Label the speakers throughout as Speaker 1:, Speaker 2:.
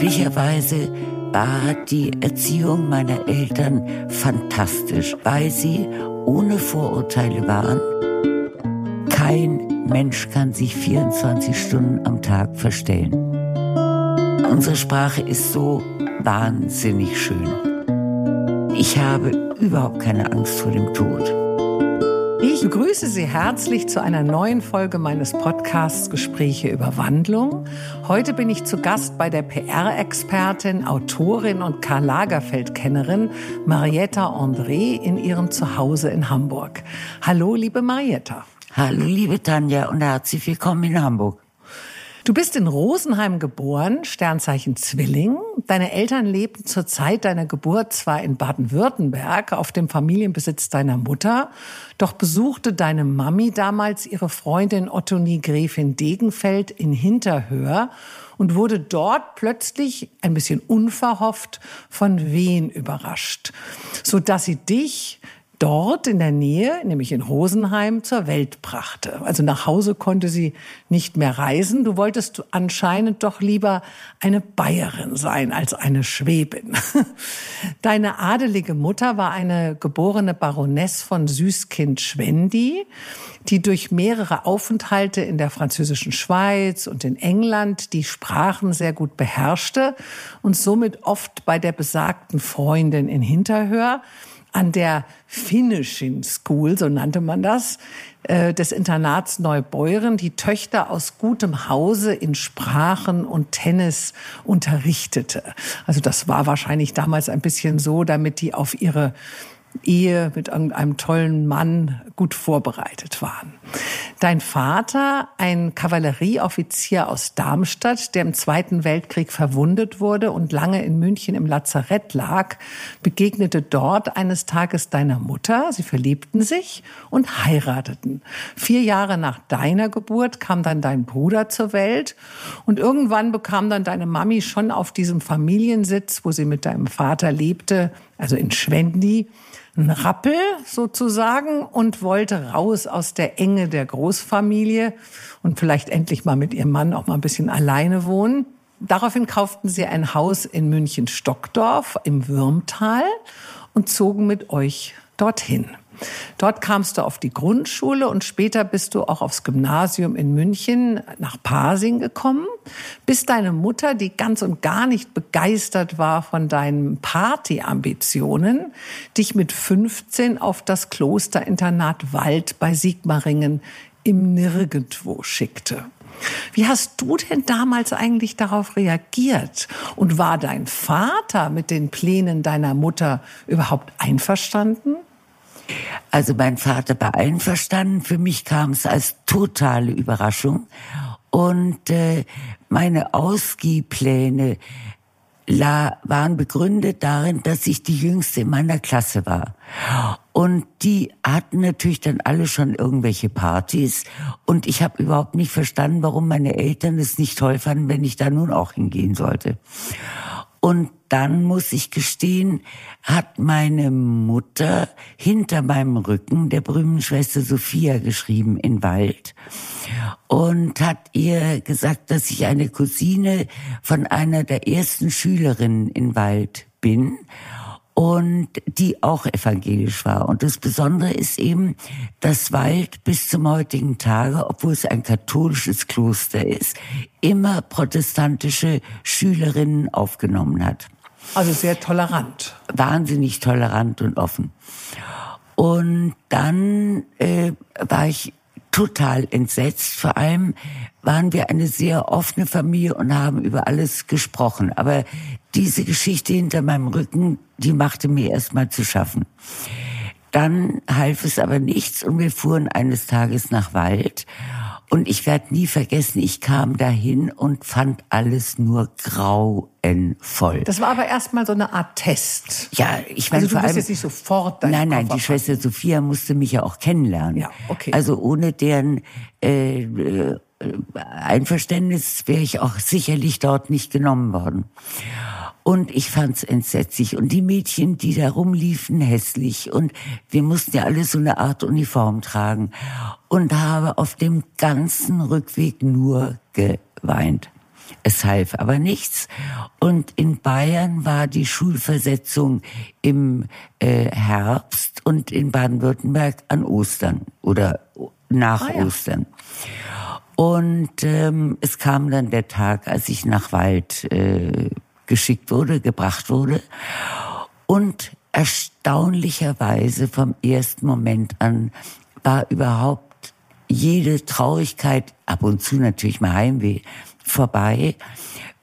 Speaker 1: Glücklicherweise war die Erziehung meiner Eltern fantastisch, weil sie ohne Vorurteile waren. Kein Mensch kann sich 24 Stunden am Tag verstellen. Unsere Sprache ist so wahnsinnig schön. Ich habe überhaupt keine Angst vor dem Tod.
Speaker 2: Ich begrüße Sie herzlich zu einer neuen Folge meines Podcasts Gespräche über Wandlung. Heute bin ich zu Gast bei der PR-Expertin, Autorin und Karl Lagerfeld-Kennerin Marietta André in ihrem Zuhause in Hamburg. Hallo, liebe Marietta.
Speaker 1: Hallo, liebe Tanja und herzlich willkommen in Hamburg.
Speaker 2: Du bist in Rosenheim geboren, Sternzeichen Zwilling. Deine Eltern lebten zur Zeit deiner Geburt zwar in Baden-Württemberg auf dem Familienbesitz deiner Mutter, doch besuchte deine Mami damals ihre Freundin Ottonie Gräfin Degenfeld in Hinterhöher und wurde dort plötzlich ein bisschen unverhofft von Wehen überrascht, so dass sie dich dort in der Nähe, nämlich in Rosenheim, zur Welt brachte. Also nach Hause konnte sie nicht mehr reisen. Du wolltest anscheinend doch lieber eine Bayerin sein als eine Schwäbin. Deine adelige Mutter war eine geborene Baroness von Süßkind-Schwendi, die durch mehrere Aufenthalte in der französischen Schweiz und in England die Sprachen sehr gut beherrschte und somit oft bei der besagten Freundin in Hinterhör an der Finishing School, so nannte man das, äh, des Internats Neubeuren, die Töchter aus gutem Hause in Sprachen und Tennis unterrichtete. Also das war wahrscheinlich damals ein bisschen so, damit die auf ihre Ehe mit irgendeinem tollen Mann gut vorbereitet waren. Dein Vater, ein Kavallerieoffizier aus Darmstadt, der im Zweiten Weltkrieg verwundet wurde und lange in München im Lazarett lag, begegnete dort eines Tages deiner Mutter. Sie verliebten sich und heirateten. Vier Jahre nach deiner Geburt kam dann dein Bruder zur Welt und irgendwann bekam dann deine Mami schon auf diesem Familiensitz, wo sie mit deinem Vater lebte, also in Schwendi, ein Rappel sozusagen und wollte raus aus der Enge der Großfamilie und vielleicht endlich mal mit ihrem Mann auch mal ein bisschen alleine wohnen. Daraufhin kauften sie ein Haus in München-Stockdorf im Würmtal und zogen mit euch dorthin. Dort kamst du auf die Grundschule und später bist du auch aufs Gymnasium in München nach Pasing gekommen, bis deine Mutter, die ganz und gar nicht begeistert war von deinen Partyambitionen, dich mit 15 auf das Klosterinternat Wald bei Sigmaringen im Nirgendwo schickte. Wie hast du denn damals eigentlich darauf reagiert? Und war dein Vater mit den Plänen deiner Mutter überhaupt einverstanden?
Speaker 1: Also mein Vater war einverstanden. Für mich kam es als totale Überraschung. Und äh, meine Ausgehpläne la, waren begründet darin, dass ich die Jüngste in meiner Klasse war. Und die hatten natürlich dann alle schon irgendwelche Partys. Und ich habe überhaupt nicht verstanden, warum meine Eltern es nicht toll fanden, wenn ich da nun auch hingehen sollte. Und dann muss ich gestehen, hat meine Mutter hinter meinem Rücken der berühmten Schwester Sophia geschrieben in Wald und hat ihr gesagt, dass ich eine Cousine von einer der ersten Schülerinnen in Wald bin und die auch evangelisch war. Und das Besondere ist eben, dass Wald bis zum heutigen Tage, obwohl es ein katholisches Kloster ist, immer protestantische Schülerinnen aufgenommen hat.
Speaker 2: Also sehr tolerant.
Speaker 1: Wahnsinnig tolerant und offen. Und dann äh, war ich total entsetzt. Vor allem waren wir eine sehr offene Familie und haben über alles gesprochen. Aber diese Geschichte hinter meinem Rücken, die machte mir erstmal zu schaffen. Dann half es aber nichts und wir fuhren eines Tages nach Wald und ich werde nie vergessen, ich kam dahin und fand alles nur grauenvoll.
Speaker 2: Das war aber erstmal so eine Art Test.
Speaker 1: Ja, ich meine,
Speaker 2: also du
Speaker 1: vor allem,
Speaker 2: jetzt nicht sofort
Speaker 1: Nein, nein, die Schwester Sophia musste mich ja auch kennenlernen.
Speaker 2: Ja, okay.
Speaker 1: Also ohne deren äh, äh, Einverständnis wäre ich auch sicherlich dort nicht genommen worden. Und ich fand's entsetzlich. Und die Mädchen, die da rumliefen, hässlich. Und wir mussten ja alle so eine Art Uniform tragen. Und habe auf dem ganzen Rückweg nur geweint. Es half aber nichts. Und in Bayern war die Schulversetzung im äh, Herbst und in Baden-Württemberg an Ostern oder nach ah, ja. Ostern. Und ähm, es kam dann der Tag, als ich nach Wald äh, geschickt wurde, gebracht wurde. Und erstaunlicherweise vom ersten Moment an war überhaupt jede Traurigkeit, ab und zu natürlich mal Heimweh, vorbei,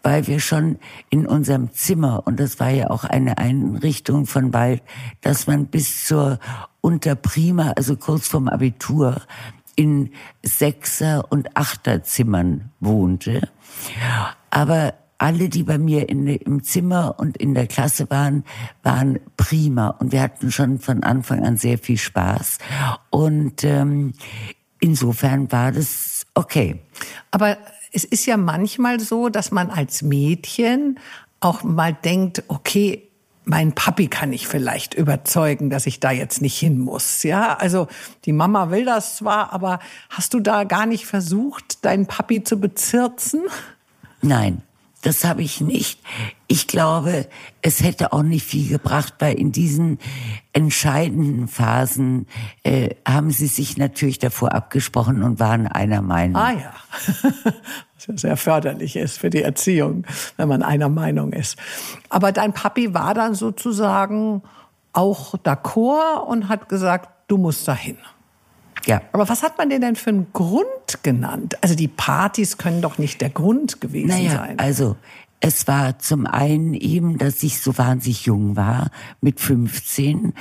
Speaker 1: weil wir schon in unserem Zimmer, und das war ja auch eine Einrichtung von Wald, dass man bis zur Unterprima, also kurz vorm Abitur, in Sechser- und Achterzimmern wohnte. Aber alle, die bei mir in, im Zimmer und in der Klasse waren, waren prima und wir hatten schon von Anfang an sehr viel Spaß. Und ähm, insofern war das okay.
Speaker 2: Aber es ist ja manchmal so, dass man als Mädchen auch mal denkt, okay, mein Papi kann ich vielleicht überzeugen, dass ich da jetzt nicht hin muss. Ja, also die Mama will das zwar, aber hast du da gar nicht versucht, deinen Papi zu bezirzen?
Speaker 1: Nein, das habe ich nicht. Ich glaube, es hätte auch nicht viel gebracht, weil in diesen entscheidenden Phasen äh, haben sie sich natürlich davor abgesprochen und waren einer Meinung.
Speaker 2: Ah ja, sehr förderlich ist für die Erziehung, wenn man einer Meinung ist. Aber dein Papi war dann sozusagen auch d'accord und hat gesagt, du musst dahin.
Speaker 1: Ja.
Speaker 2: Aber was hat man denn denn für einen Grund genannt? Also die Partys können doch nicht der Grund gewesen
Speaker 1: naja,
Speaker 2: sein.
Speaker 1: Also es war zum einen eben, dass ich so wahnsinnig jung war, mit 15.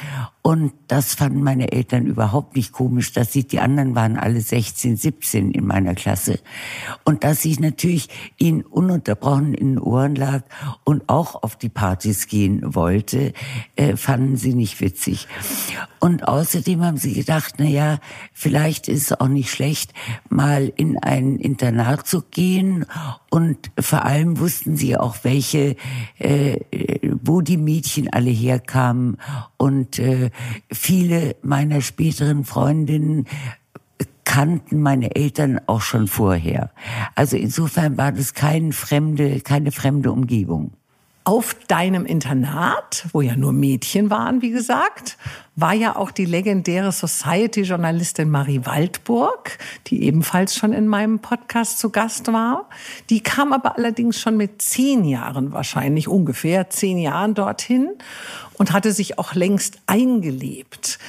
Speaker 1: Und das fanden meine Eltern überhaupt nicht komisch, dass ich, die anderen waren alle 16, 17 in meiner Klasse. Und dass ich natürlich ihnen ununterbrochen in den Ohren lag und auch auf die Partys gehen wollte, äh, fanden sie nicht witzig. Und außerdem haben sie gedacht, na ja, vielleicht ist es auch nicht schlecht, mal in ein Internat zu gehen. Und vor allem wussten sie auch, welche, äh, wo die Mädchen alle herkamen. Und äh, viele meiner späteren Freundinnen kannten meine Eltern auch schon vorher. Also insofern war das keine fremde, keine fremde Umgebung.
Speaker 2: Auf deinem Internat, wo ja nur Mädchen waren, wie gesagt, war ja auch die legendäre Society-Journalistin Marie Waldburg, die ebenfalls schon in meinem Podcast zu Gast war. Die kam aber allerdings schon mit zehn Jahren wahrscheinlich, ungefähr zehn Jahren dorthin und hatte sich auch längst eingelebt.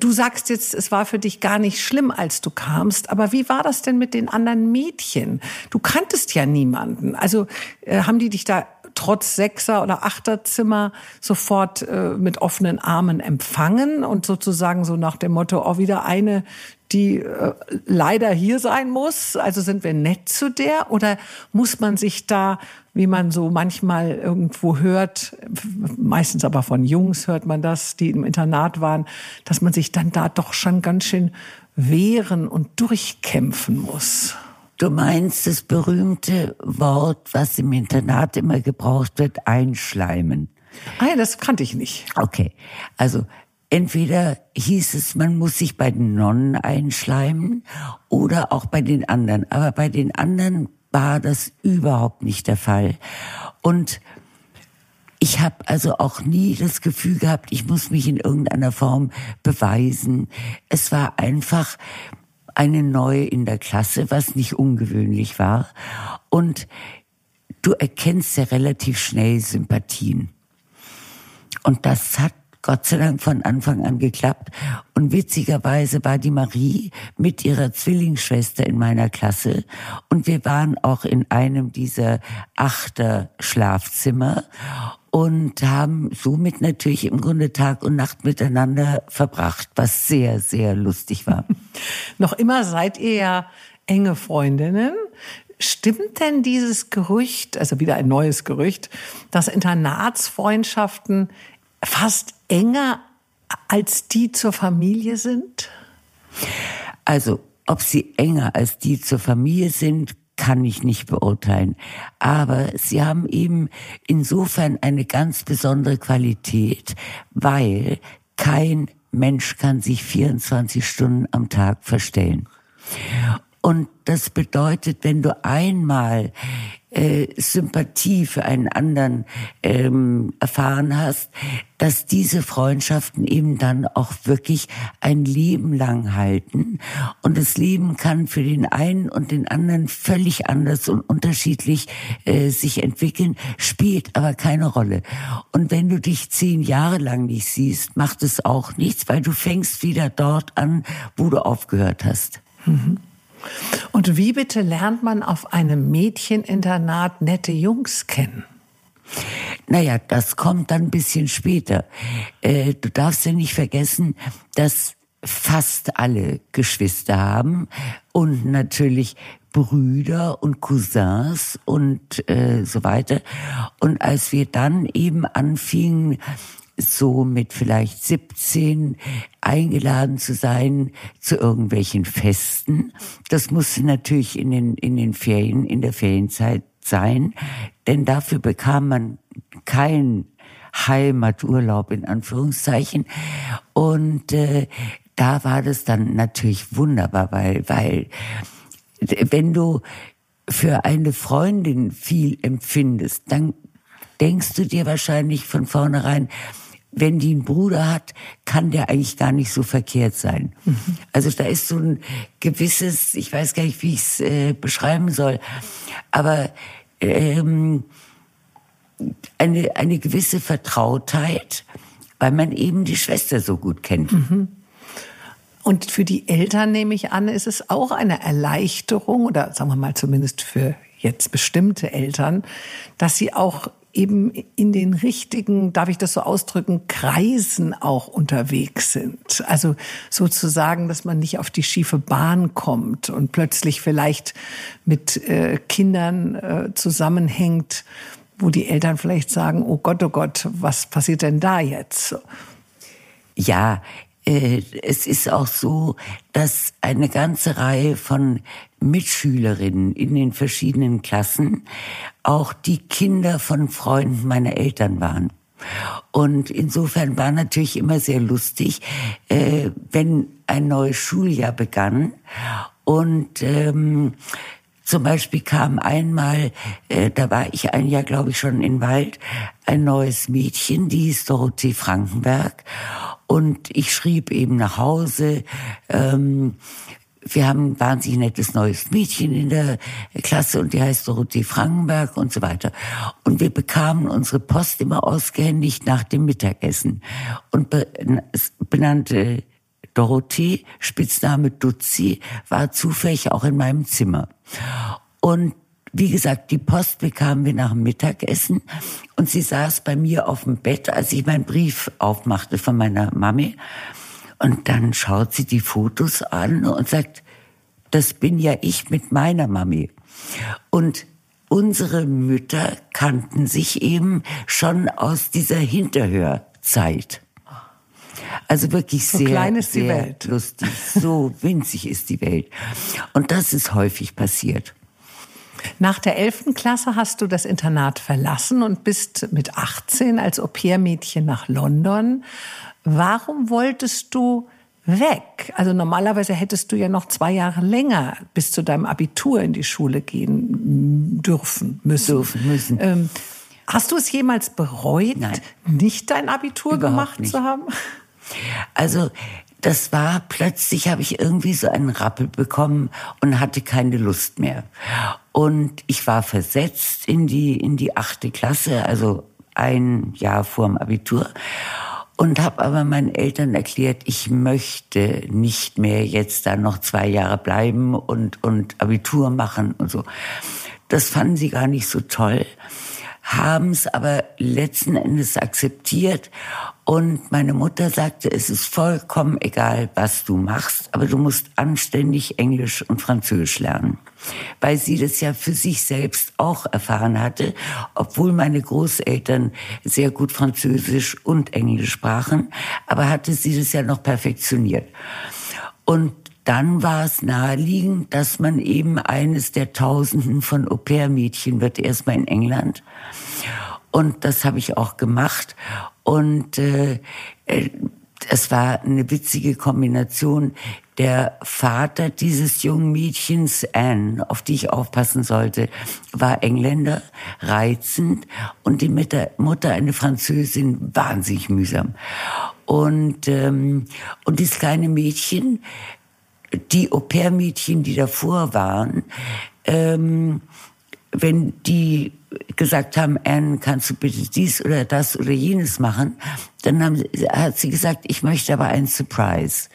Speaker 2: Du sagst jetzt, es war für dich gar nicht schlimm, als du kamst, aber wie war das denn mit den anderen Mädchen? Du kanntest ja niemanden. Also äh, haben die dich da trotz Sechser- oder Achterzimmer sofort äh, mit offenen Armen empfangen und sozusagen so nach dem Motto, oh, wieder eine, die äh, leider hier sein muss. Also sind wir nett zu der oder muss man sich da, wie man so manchmal irgendwo hört, meistens aber von Jungs hört man das, die im Internat waren, dass man sich dann da doch schon ganz schön wehren und durchkämpfen muss.
Speaker 1: Du meinst das berühmte Wort, was im Internat immer gebraucht wird, einschleimen.
Speaker 2: Ah ja, das kannte ich nicht.
Speaker 1: Okay, also entweder hieß es, man muss sich bei den Nonnen einschleimen oder auch bei den anderen. Aber bei den anderen war das überhaupt nicht der Fall. Und ich habe also auch nie das Gefühl gehabt, ich muss mich in irgendeiner Form beweisen. Es war einfach, eine neue in der Klasse, was nicht ungewöhnlich war. Und du erkennst ja relativ schnell Sympathien. Und das hat Gott sei Dank von Anfang an geklappt. Und witzigerweise war die Marie mit ihrer Zwillingsschwester in meiner Klasse. Und wir waren auch in einem dieser achter Schlafzimmer und haben somit natürlich im Grunde Tag und Nacht miteinander verbracht, was sehr, sehr lustig war.
Speaker 2: Noch immer seid ihr ja enge Freundinnen. Stimmt denn dieses Gerücht, also wieder ein neues Gerücht, dass Internatsfreundschaften fast enger als die zur Familie sind?
Speaker 1: Also, ob sie enger als die zur Familie sind, kann ich nicht beurteilen. Aber sie haben eben insofern eine ganz besondere Qualität, weil kein Mensch kann sich 24 Stunden am Tag verstellen. Und das bedeutet, wenn du einmal äh, Sympathie für einen anderen ähm, erfahren hast, dass diese Freundschaften eben dann auch wirklich ein Leben lang halten. Und das Leben kann für den einen und den anderen völlig anders und unterschiedlich äh, sich entwickeln, spielt aber keine Rolle. Und wenn du dich zehn Jahre lang nicht siehst, macht es auch nichts, weil du fängst wieder dort an, wo du aufgehört hast. Mhm.
Speaker 2: Und wie bitte lernt man auf einem Mädcheninternat nette Jungs kennen?
Speaker 1: Naja, das kommt dann ein bisschen später. Äh, du darfst ja nicht vergessen, dass fast alle Geschwister haben und natürlich Brüder und Cousins und äh, so weiter. Und als wir dann eben anfingen, so mit vielleicht 17 eingeladen zu sein zu irgendwelchen Festen. Das musste natürlich in den, in den Ferien, in der Ferienzeit sein, denn dafür bekam man keinen Heimaturlaub in Anführungszeichen. Und äh, da war das dann natürlich wunderbar, weil, weil wenn du für eine Freundin viel empfindest, dann denkst du dir wahrscheinlich von vornherein, wenn die einen Bruder hat, kann der eigentlich gar nicht so verkehrt sein. Mhm. Also da ist so ein gewisses, ich weiß gar nicht, wie ich es äh, beschreiben soll, aber ähm, eine, eine gewisse Vertrautheit, weil man eben die Schwester so gut kennt. Mhm.
Speaker 2: Und für die Eltern nehme ich an, ist es auch eine Erleichterung oder sagen wir mal zumindest für jetzt bestimmte Eltern, dass sie auch eben in den richtigen, darf ich das so ausdrücken, Kreisen auch unterwegs sind. Also sozusagen, dass man nicht auf die schiefe Bahn kommt und plötzlich vielleicht mit äh, Kindern äh, zusammenhängt, wo die Eltern vielleicht sagen, oh Gott, oh Gott, was passiert denn da jetzt?
Speaker 1: Ja, es ist auch so, dass eine ganze Reihe von Mitschülerinnen in den verschiedenen Klassen auch die Kinder von Freunden meiner Eltern waren. Und insofern war natürlich immer sehr lustig, äh, wenn ein neues Schuljahr begann und ähm, zum Beispiel kam einmal, äh, da war ich ein Jahr, glaube ich, schon in Wald, ein neues Mädchen, die hieß Dorothee Frankenberg. Und ich schrieb eben nach Hause, ähm, wir haben ein wahnsinnig nettes neues Mädchen in der Klasse und die heißt Dorothee Frankenberg und so weiter. Und wir bekamen unsere Post immer ausgehändigt nach dem Mittagessen und benannte Dorothee, Spitzname Dutzi, war zufällig auch in meinem Zimmer. Und wie gesagt, die Post bekamen wir nach dem Mittagessen und sie saß bei mir auf dem Bett, als ich meinen Brief aufmachte von meiner Mami. Und dann schaut sie die Fotos an und sagt, das bin ja ich mit meiner Mami. Und unsere Mütter kannten sich eben schon aus dieser Hinterhörzeit. Also wirklich so sehr, sehr lustig. So winzig ist die Welt. Und das ist häufig passiert.
Speaker 2: Nach der 11. Klasse hast du das Internat verlassen und bist mit 18 als Au-pair-Mädchen nach London. Warum wolltest du weg? Also normalerweise hättest du ja noch zwei Jahre länger bis zu deinem Abitur in die Schule gehen dürfen müssen. Dürfen müssen. Ähm, hast du es jemals bereut, Nein. nicht dein Abitur Überhaupt gemacht nicht. zu haben?
Speaker 1: Also das war plötzlich habe ich irgendwie so einen Rappel bekommen und hatte keine Lust mehr. Und ich war versetzt in die in die achte Klasse, also ein Jahr vor dem Abitur und habe aber meinen Eltern erklärt, ich möchte nicht mehr jetzt da noch zwei Jahre bleiben und und Abitur machen und so. Das fanden sie gar nicht so toll haben es aber letzten Endes akzeptiert. Und meine Mutter sagte, es ist vollkommen egal, was du machst, aber du musst anständig Englisch und Französisch lernen. Weil sie das ja für sich selbst auch erfahren hatte, obwohl meine Großeltern sehr gut Französisch und Englisch sprachen, aber hatte sie das ja noch perfektioniert. Und dann war es naheliegend, dass man eben eines der Tausenden von Au-pair-Mädchen wird, erstmal in England. Und das habe ich auch gemacht. Und äh, äh, es war eine witzige Kombination. der Vater dieses jungen Mädchens, Anne, auf die ich aufpassen sollte, war Engländer, reizend und die Mutter eine Französin, wahnsinnig mühsam. Und, ähm, und dieses kleine Mädchen, die Au-pair-Mädchen, die davor waren, ähm, wenn die gesagt haben, Anne, kannst du bitte dies oder das oder jenes machen, dann haben, hat sie gesagt, ich möchte aber einen Surprise.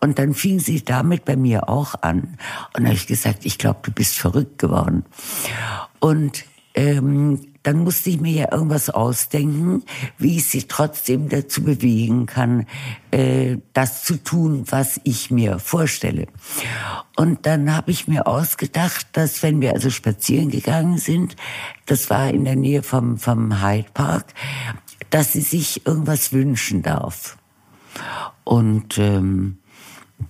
Speaker 1: Und dann fing sie damit bei mir auch an. Und habe ich gesagt, ich glaube, du bist verrückt geworden. Und ähm, dann musste ich mir ja irgendwas ausdenken, wie ich sie trotzdem dazu bewegen kann, äh, das zu tun, was ich mir vorstelle. Und dann habe ich mir ausgedacht, dass wenn wir also spazieren gegangen sind, das war in der Nähe vom, vom Hyde Park, dass sie sich irgendwas wünschen darf. Und ähm,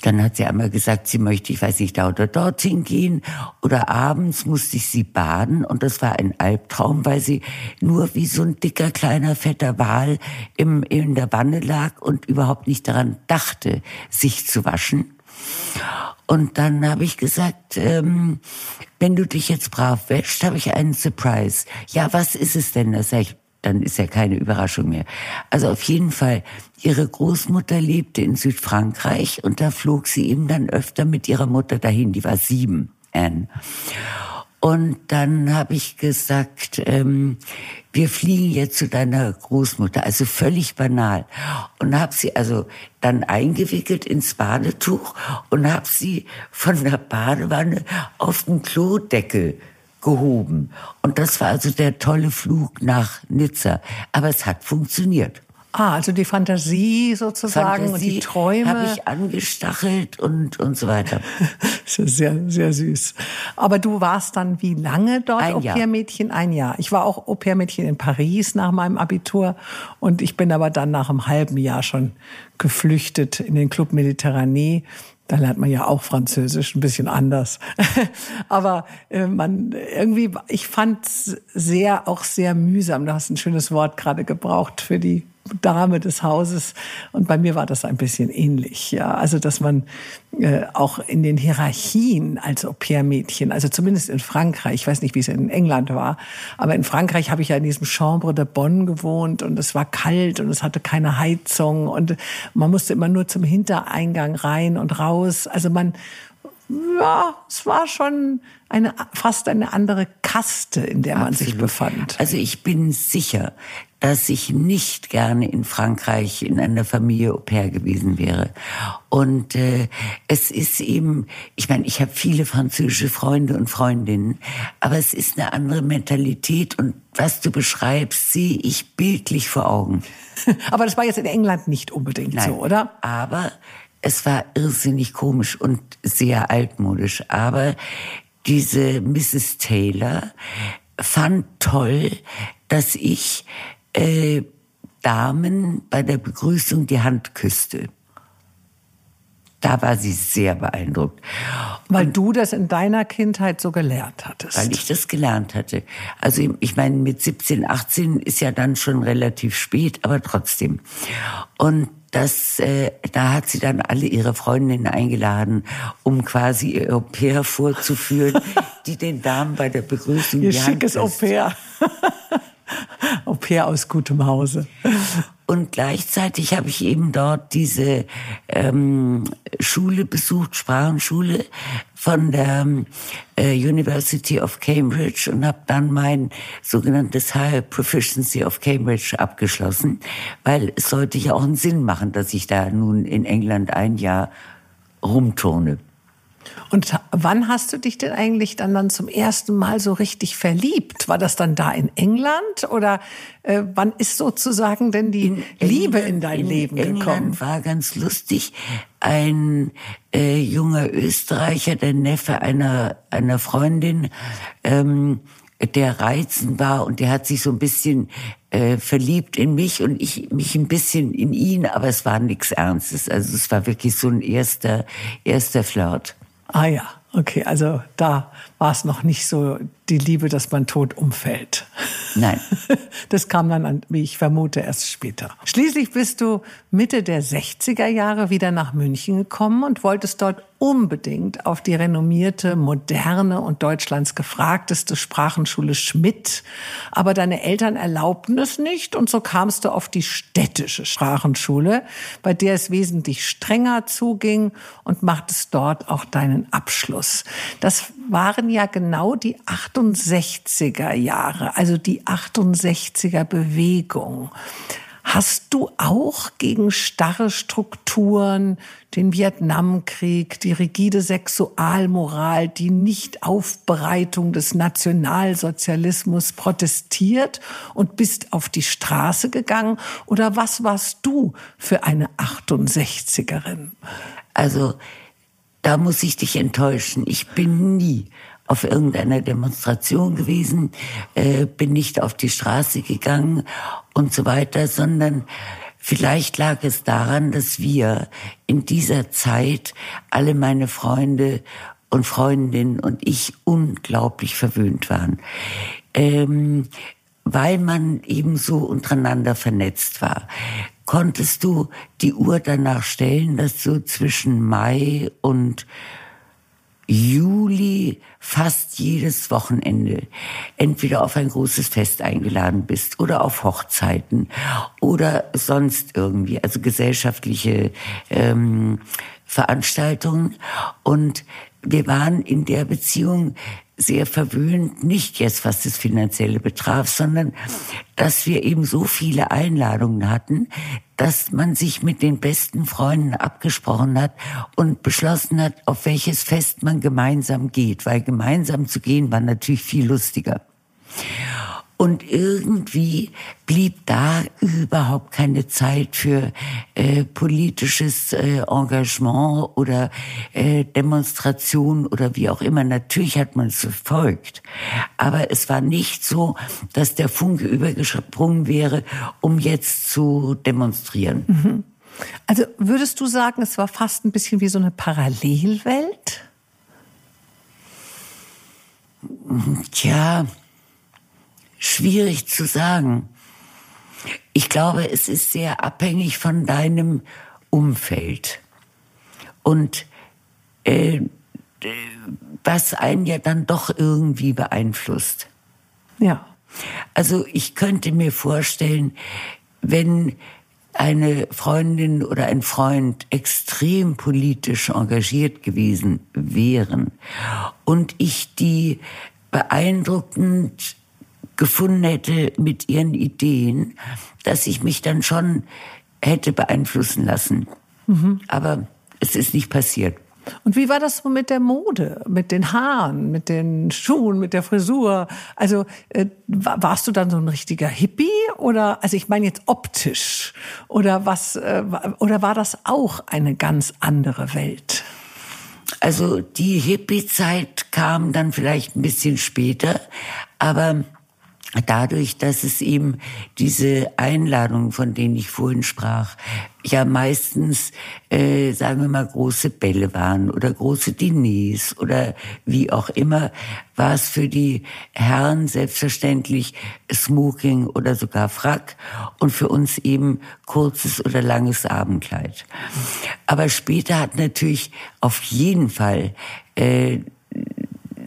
Speaker 1: dann hat sie einmal gesagt, sie möchte, ich weiß nicht, da oder dorthin gehen. Oder abends musste ich sie baden und das war ein Albtraum, weil sie nur wie so ein dicker, kleiner, fetter Wal im, in der Wanne lag und überhaupt nicht daran dachte, sich zu waschen. Und dann habe ich gesagt, ähm, wenn du dich jetzt brav wäschst, habe ich einen Surprise. Ja, was ist es denn? Das sag ich, dann ist ja keine Überraschung mehr. Also auf jeden Fall, ihre Großmutter lebte in Südfrankreich und da flog sie eben dann öfter mit ihrer Mutter dahin. Die war sieben, Anne. Und dann habe ich gesagt, ähm, wir fliegen jetzt zu deiner Großmutter, also völlig banal. Und habe sie also dann eingewickelt ins Badetuch und habe sie von der Badewanne auf den Klodeckel gehoben. Und das war also der tolle Flug nach Nizza. Aber es hat funktioniert.
Speaker 2: Ah, also die Fantasie sozusagen Fantasie und die Träume.
Speaker 1: habe ich angestachelt und, und so weiter.
Speaker 2: das ist sehr, sehr süß. Aber du warst dann wie lange dort Au-pair-Mädchen? Ein Jahr. Ich war auch Au-pair-Mädchen in Paris nach meinem Abitur und ich bin aber dann nach einem halben Jahr schon geflüchtet in den Club Mediterranee da lernt man ja auch Französisch, ein bisschen anders. Aber äh, man irgendwie, ich fand sehr, auch sehr mühsam. Du hast ein schönes Wort gerade gebraucht für die Dame des Hauses. Und bei mir war das ein bisschen ähnlich. Ja, also dass man äh, auch in den Hierarchien als Au-pair-Mädchen, also zumindest in Frankreich, ich weiß nicht, wie es in England war, aber in Frankreich habe ich ja in diesem Chambre de Bonne gewohnt und es war kalt und es hatte keine Heizung und man musste immer nur zum Hintereingang rein und raus. Also man ja, es war schon eine, fast eine andere Kaste, in der man Absolut. sich befand.
Speaker 1: Also ich bin sicher, dass ich nicht gerne in Frankreich in einer Familie Au pair gewesen wäre. Und äh, es ist eben, ich meine, ich habe viele französische Freunde und Freundinnen, aber es ist eine andere Mentalität und was du beschreibst, sehe ich bildlich vor Augen.
Speaker 2: aber das war jetzt in England nicht unbedingt Nein, so, oder?
Speaker 1: Aber es war irrsinnig komisch und sehr altmodisch. Aber diese Mrs. Taylor fand toll, dass ich äh, Damen bei der Begrüßung die Hand küsste. Da war sie sehr beeindruckt.
Speaker 2: Weil und, du das in deiner Kindheit so gelernt hattest.
Speaker 1: Weil ich das gelernt hatte. Also ich meine, mit 17, 18 ist ja dann schon relativ spät, aber trotzdem. Und das, äh, da hat sie dann alle ihre Freundinnen eingeladen, um quasi ihr Au pair vorzuführen, die den Damen bei der Begrüßung
Speaker 2: ihr die schickes Hand Au pair. Au pair aus gutem Hause.
Speaker 1: Und gleichzeitig habe ich eben dort diese ähm, Schule besucht, Sprachenschule von der äh, University of Cambridge und habe dann mein sogenanntes Higher Proficiency of Cambridge abgeschlossen, weil es sollte ja auch einen Sinn machen, dass ich da nun in England ein Jahr rumturne.
Speaker 2: Und wann hast du dich denn eigentlich dann, dann zum ersten Mal so richtig verliebt? War das dann da in England oder äh, wann ist sozusagen denn die in Liebe England, in dein in Leben
Speaker 1: England
Speaker 2: gekommen?
Speaker 1: War ganz lustig. Ein äh, junger Österreicher, der Neffe einer einer Freundin, ähm, der reizend war und der hat sich so ein bisschen äh, verliebt in mich und ich mich ein bisschen in ihn, aber es war nichts Ernstes. Also es war wirklich so ein erster erster Flirt.
Speaker 2: Ah ja, okay, also da war es noch nicht so die Liebe, dass man tot umfällt.
Speaker 1: Nein.
Speaker 2: Das kam dann, wie ich vermute, erst später. Schließlich bist du Mitte der 60er Jahre wieder nach München gekommen und wolltest dort unbedingt auf die renommierte, moderne und Deutschlands gefragteste Sprachenschule Schmidt. Aber deine Eltern erlaubten es nicht und so kamst du auf die städtische Sprachenschule, bei der es wesentlich strenger zuging und machtest dort auch deinen Abschluss. Das waren ja genau die 68er Jahre, also die 68er Bewegung. Hast du auch gegen starre Strukturen, den Vietnamkrieg, die rigide Sexualmoral, die Nichtaufbereitung des Nationalsozialismus protestiert und bist auf die Straße gegangen? Oder was warst du für eine 68erin?
Speaker 1: Also, da muss ich dich enttäuschen. Ich bin nie auf irgendeiner Demonstration gewesen, äh, bin nicht auf die Straße gegangen und so weiter, sondern vielleicht lag es daran, dass wir in dieser Zeit alle meine Freunde und Freundinnen und ich unglaublich verwöhnt waren. Ähm, weil man eben so untereinander vernetzt war konntest du die Uhr danach stellen, dass du zwischen Mai und Juli fast jedes Wochenende entweder auf ein großes Fest eingeladen bist oder auf Hochzeiten oder sonst irgendwie, also gesellschaftliche ähm, Veranstaltungen. Und wir waren in der Beziehung sehr verwöhnt, nicht jetzt was das Finanzielle betraf, sondern dass wir eben so viele Einladungen hatten, dass man sich mit den besten Freunden abgesprochen hat und beschlossen hat, auf welches Fest man gemeinsam geht, weil gemeinsam zu gehen war natürlich viel lustiger. Und irgendwie blieb da überhaupt keine Zeit für äh, politisches äh, Engagement oder äh, Demonstration oder wie auch immer. Natürlich hat man es verfolgt. Aber es war nicht so, dass der Funke übergesprungen wäre, um jetzt zu demonstrieren. Mhm.
Speaker 2: Also würdest du sagen, es war fast ein bisschen wie so eine Parallelwelt?
Speaker 1: Tja, schwierig zu sagen. Ich glaube, es ist sehr abhängig von deinem Umfeld. Und äh, was einen ja dann doch irgendwie beeinflusst.
Speaker 2: Ja.
Speaker 1: Also ich könnte mir vorstellen, wenn eine Freundin oder ein Freund extrem politisch engagiert gewesen wären und ich die beeindruckend gefunden hätte mit ihren Ideen, dass ich mich dann schon hätte beeinflussen lassen. Mhm. Aber es ist nicht passiert.
Speaker 2: Und wie war das so mit der Mode, mit den Haaren, mit den Schuhen, mit der Frisur? Also äh, warst du dann so ein richtiger Hippie oder also ich meine jetzt optisch oder was äh, oder war das auch eine ganz andere Welt?
Speaker 1: Also die Hippie-Zeit kam dann vielleicht ein bisschen später, aber dadurch, dass es eben diese Einladungen, von denen ich vorhin sprach, ja meistens, äh, sagen wir mal, große Bälle waren oder große Diners oder wie auch immer, war es für die Herren selbstverständlich Smoking oder sogar Frack und für uns eben kurzes oder langes Abendkleid. Aber später hat natürlich auf jeden Fall äh,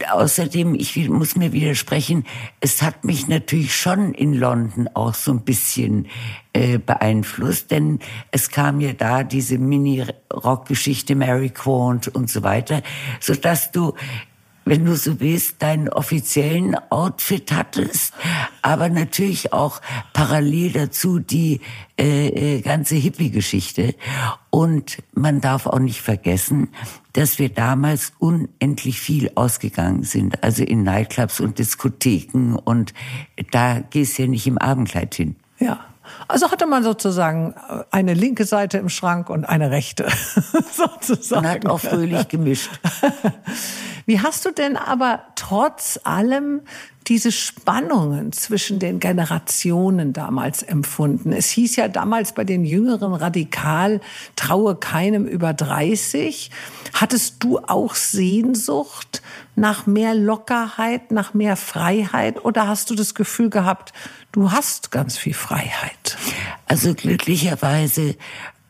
Speaker 1: außerdem, ich muss mir widersprechen, es hat mich natürlich schon in London auch so ein bisschen äh, beeinflusst, denn es kam ja da diese Mini-Rock-Geschichte Mary Quant und so weiter, so dass du wenn du so willst, deinen offiziellen Outfit hattest, aber natürlich auch parallel dazu die äh, äh, ganze Hippie-Geschichte. Und man darf auch nicht vergessen, dass wir damals unendlich viel ausgegangen sind, also in Nightclubs und Diskotheken und da gehst du ja nicht im Abendkleid hin.
Speaker 2: Ja. Also hatte man sozusagen eine linke Seite im Schrank und eine rechte, sozusagen.
Speaker 1: Und hat auch fröhlich gemischt.
Speaker 2: Wie hast du denn aber trotz allem diese Spannungen zwischen den Generationen damals empfunden? Es hieß ja damals bei den Jüngeren radikal, traue keinem über 30. Hattest du auch Sehnsucht nach mehr Lockerheit, nach mehr Freiheit oder hast du das Gefühl gehabt, du hast ganz viel Freiheit?
Speaker 1: Also glücklicherweise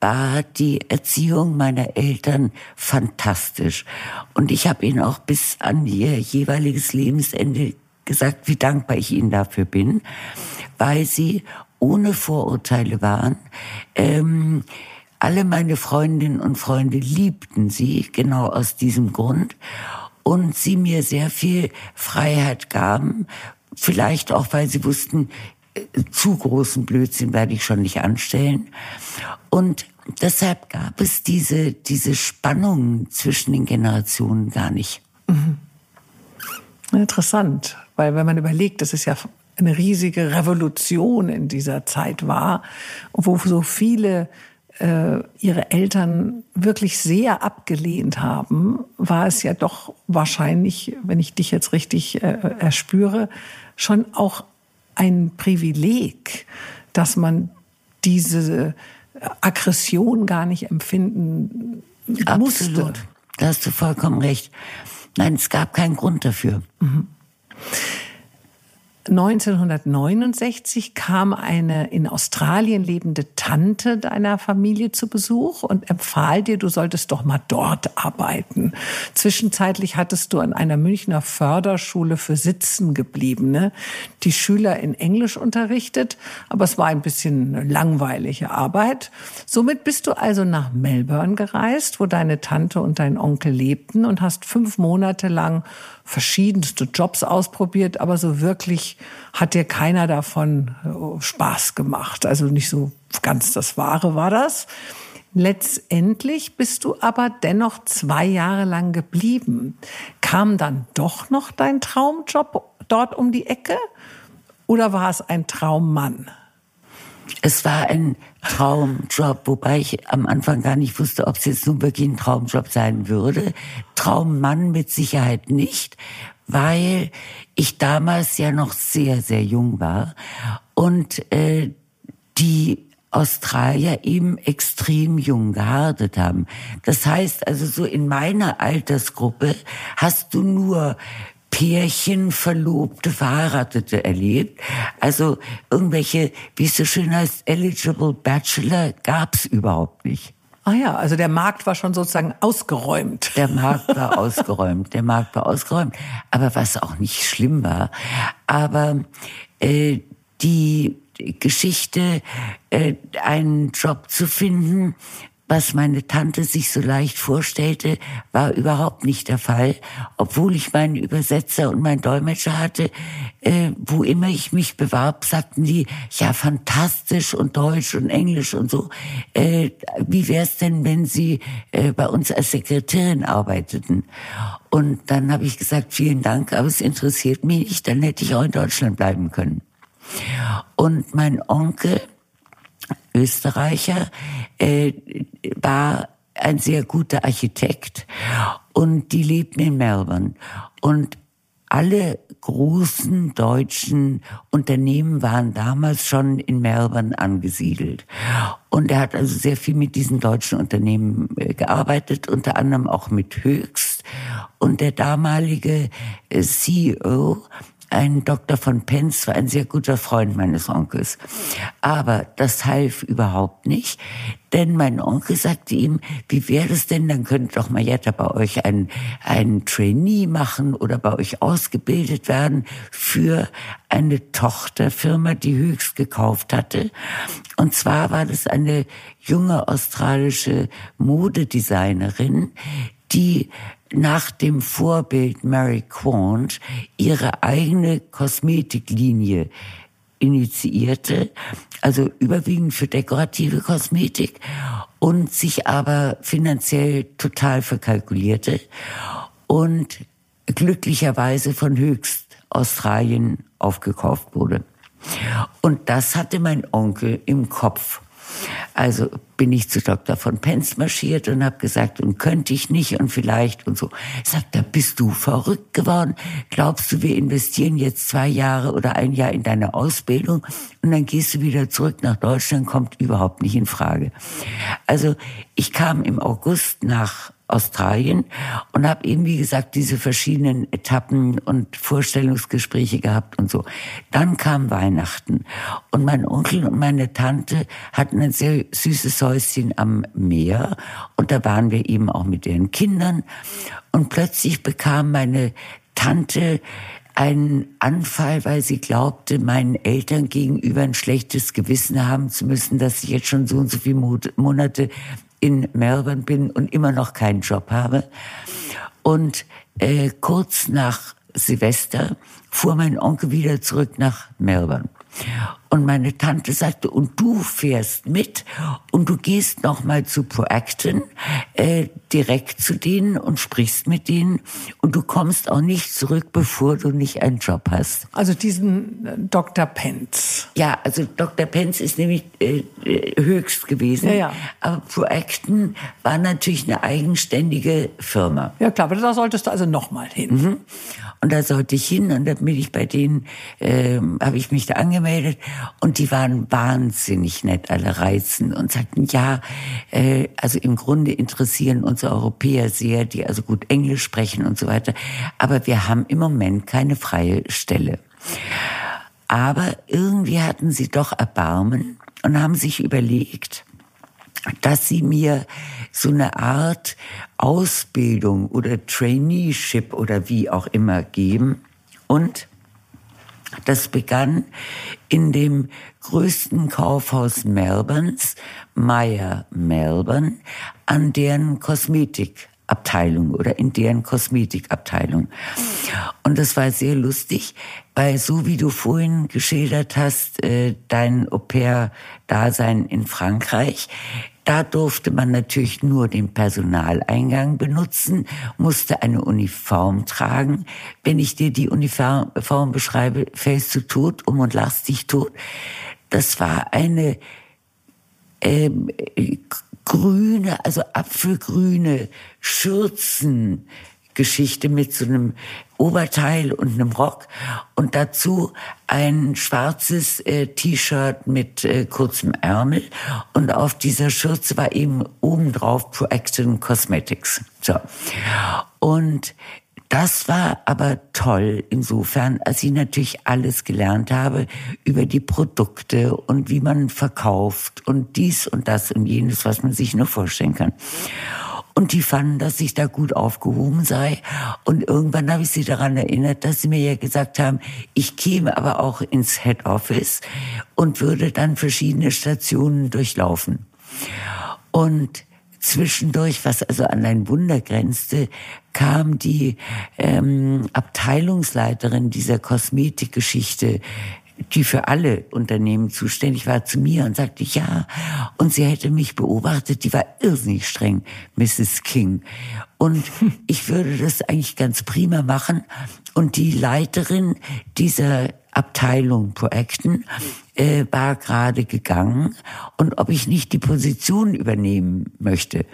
Speaker 1: war die Erziehung meiner Eltern fantastisch. Und ich habe ihnen auch bis an ihr jeweiliges Lebensende gesagt, wie dankbar ich ihnen dafür bin, weil sie ohne Vorurteile waren. Ähm, alle meine Freundinnen und Freunde liebten sie, genau aus diesem Grund. Und sie mir sehr viel Freiheit gaben, vielleicht auch, weil sie wussten, zu großen Blödsinn werde ich schon nicht anstellen. Und deshalb gab es diese, diese Spannung zwischen den Generationen gar nicht. Mhm.
Speaker 2: Interessant, weil wenn man überlegt, dass es ja eine riesige Revolution in dieser Zeit war, wo so viele äh, ihre Eltern wirklich sehr abgelehnt haben, war es ja doch wahrscheinlich, wenn ich dich jetzt richtig äh, erspüre, schon auch ein Privileg, dass man diese Aggression gar nicht empfinden musste. Absolut.
Speaker 1: Da hast du vollkommen recht. Nein, es gab keinen Grund dafür. Mhm.
Speaker 2: 1969 kam eine in Australien lebende Tante deiner Familie zu Besuch und empfahl dir, du solltest doch mal dort arbeiten. Zwischenzeitlich hattest du an einer Münchner Förderschule für Sitzengebliebene die Schüler in Englisch unterrichtet, aber es war ein bisschen langweilige Arbeit. Somit bist du also nach Melbourne gereist, wo deine Tante und dein Onkel lebten und hast fünf Monate lang verschiedenste Jobs ausprobiert, aber so wirklich hat dir keiner davon äh, Spaß gemacht. Also nicht so ganz das Wahre war das. Letztendlich bist du aber dennoch zwei Jahre lang geblieben. Kam dann doch noch dein Traumjob dort um die Ecke oder war es ein Traummann?
Speaker 1: Es war ein Traumjob, wobei ich am Anfang gar nicht wusste, ob es jetzt nun wirklich ein Traumjob sein würde. Traummann mit Sicherheit nicht, weil ich damals ja noch sehr, sehr jung war und äh, die Australier eben extrem jung gehardet haben. Das heißt also so in meiner Altersgruppe hast du nur Pärchen, Verlobte, Verheiratete erlebt. Also irgendwelche, wie es so schön heißt, eligible Bachelor gab's überhaupt nicht.
Speaker 2: Ah ja, also der Markt war schon sozusagen ausgeräumt.
Speaker 1: Der Markt war ausgeräumt, der Markt war ausgeräumt. Aber was auch nicht schlimm war, aber äh, die Geschichte, äh, einen Job zu finden, was meine Tante sich so leicht vorstellte, war überhaupt nicht der Fall. Obwohl ich meinen Übersetzer und meinen Dolmetscher hatte, äh, wo immer ich mich bewarb, sagten die, ja, fantastisch und Deutsch und Englisch und so. Äh, wie wär's denn, wenn Sie äh, bei uns als Sekretärin arbeiteten? Und dann habe ich gesagt, vielen Dank, aber es interessiert mich nicht, dann hätte ich auch in Deutschland bleiben können. Und mein Onkel, Österreicher, äh, war ein sehr guter Architekt und die lebten in Melbourne. Und alle großen deutschen Unternehmen waren damals schon in Melbourne angesiedelt. Und er hat also sehr viel mit diesen deutschen Unternehmen äh, gearbeitet, unter anderem auch mit Höchst. Und der damalige äh, CEO ein Doktor von Penz war ein sehr guter Freund meines Onkels. Aber das half überhaupt nicht, denn mein Onkel sagte ihm, wie wäre es denn, dann könnte doch Marietta bei euch ein, ein Trainee machen oder bei euch ausgebildet werden für eine Tochterfirma, die Höchst gekauft hatte. Und zwar war das eine junge australische Modedesignerin, die nach dem Vorbild Mary Quant ihre eigene Kosmetiklinie initiierte, also überwiegend für dekorative Kosmetik und sich aber finanziell total verkalkulierte und glücklicherweise von Höchst Australien aufgekauft wurde. Und das hatte mein Onkel im Kopf. Also bin ich zu Dr. von Penz marschiert und habe gesagt, und könnte ich nicht und vielleicht und so. Sagt er, bist du verrückt geworden? Glaubst du, wir investieren jetzt zwei Jahre oder ein Jahr in deine Ausbildung und dann gehst du wieder zurück nach Deutschland? Kommt überhaupt nicht in Frage. Also ich kam im August nach Australien und habe eben, wie gesagt, diese verschiedenen Etappen und Vorstellungsgespräche gehabt und so. Dann kam Weihnachten und mein Onkel und meine Tante hatten ein sehr süßes Häuschen am Meer und da waren wir eben auch mit ihren Kindern und plötzlich bekam meine Tante einen Anfall, weil sie glaubte, meinen Eltern gegenüber ein schlechtes Gewissen haben zu müssen, dass ich jetzt schon so und so viele Monate in Melbourne bin und immer noch keinen Job habe. Und äh, kurz nach Silvester fuhr mein Onkel wieder zurück nach Melbourne. Und meine Tante sagte, und du fährst mit und du gehst nochmal zu Proacton, äh, direkt zu denen und sprichst mit denen und du kommst auch nicht zurück, bevor du nicht einen Job hast.
Speaker 2: Also diesen äh, Dr. Pence.
Speaker 1: Ja, also Dr. Pence ist nämlich äh, äh, höchst gewesen. Ja, ja. Aber Proacton war natürlich eine eigenständige Firma.
Speaker 2: Ja klar, aber da solltest du also nochmal hin. Mhm.
Speaker 1: Und da sollte ich hin und dann bin ich bei denen, äh, habe ich mich da angemeldet und die waren wahnsinnig nett, alle reizend und sagten, ja, äh, also im Grunde interessieren uns Europäer sehr, die also gut Englisch sprechen und so weiter. Aber wir haben im Moment keine freie Stelle. Aber irgendwie hatten sie doch Erbarmen und haben sich überlegt, dass sie mir so eine Art Ausbildung oder Traineeship oder wie auch immer geben. Und das begann in dem größten Kaufhaus Melbournes, Meyer Melbourne, an deren Kosmetikabteilung oder in deren Kosmetikabteilung. Und das war sehr lustig, weil so wie du vorhin geschildert hast, äh, dein Au-pair-Dasein in Frankreich, da durfte man natürlich nur den Personaleingang benutzen, musste eine Uniform tragen. Wenn ich dir die Uniform beschreibe, fällst du tot, um und lachst dich tot. Das war eine ähm, grüne, also apfelgrüne Schürzen, Geschichte mit so einem Oberteil und einem Rock und dazu ein schwarzes äh, T-Shirt mit äh, kurzem Ärmel und auf dieser Schürze war eben obendrauf Proaction Cosmetics. So. Und das war aber toll insofern, als ich natürlich alles gelernt habe über die Produkte und wie man verkauft und dies und das und jenes, was man sich nur vorstellen kann. Und die fanden, dass ich da gut aufgehoben sei. Und irgendwann habe ich sie daran erinnert, dass sie mir ja gesagt haben, ich käme aber auch ins Head Office und würde dann verschiedene Stationen durchlaufen. Und zwischendurch, was also an ein Wunder grenzte, kam die ähm, Abteilungsleiterin dieser Kosmetikgeschichte die für alle Unternehmen zuständig war, zu mir und sagte, ja, und sie hätte mich beobachtet, die war irrsinnig streng, Mrs. King. Und ich würde das eigentlich ganz prima machen. Und die Leiterin dieser Abteilung Proaction äh, war gerade gegangen und ob ich nicht die Position übernehmen möchte.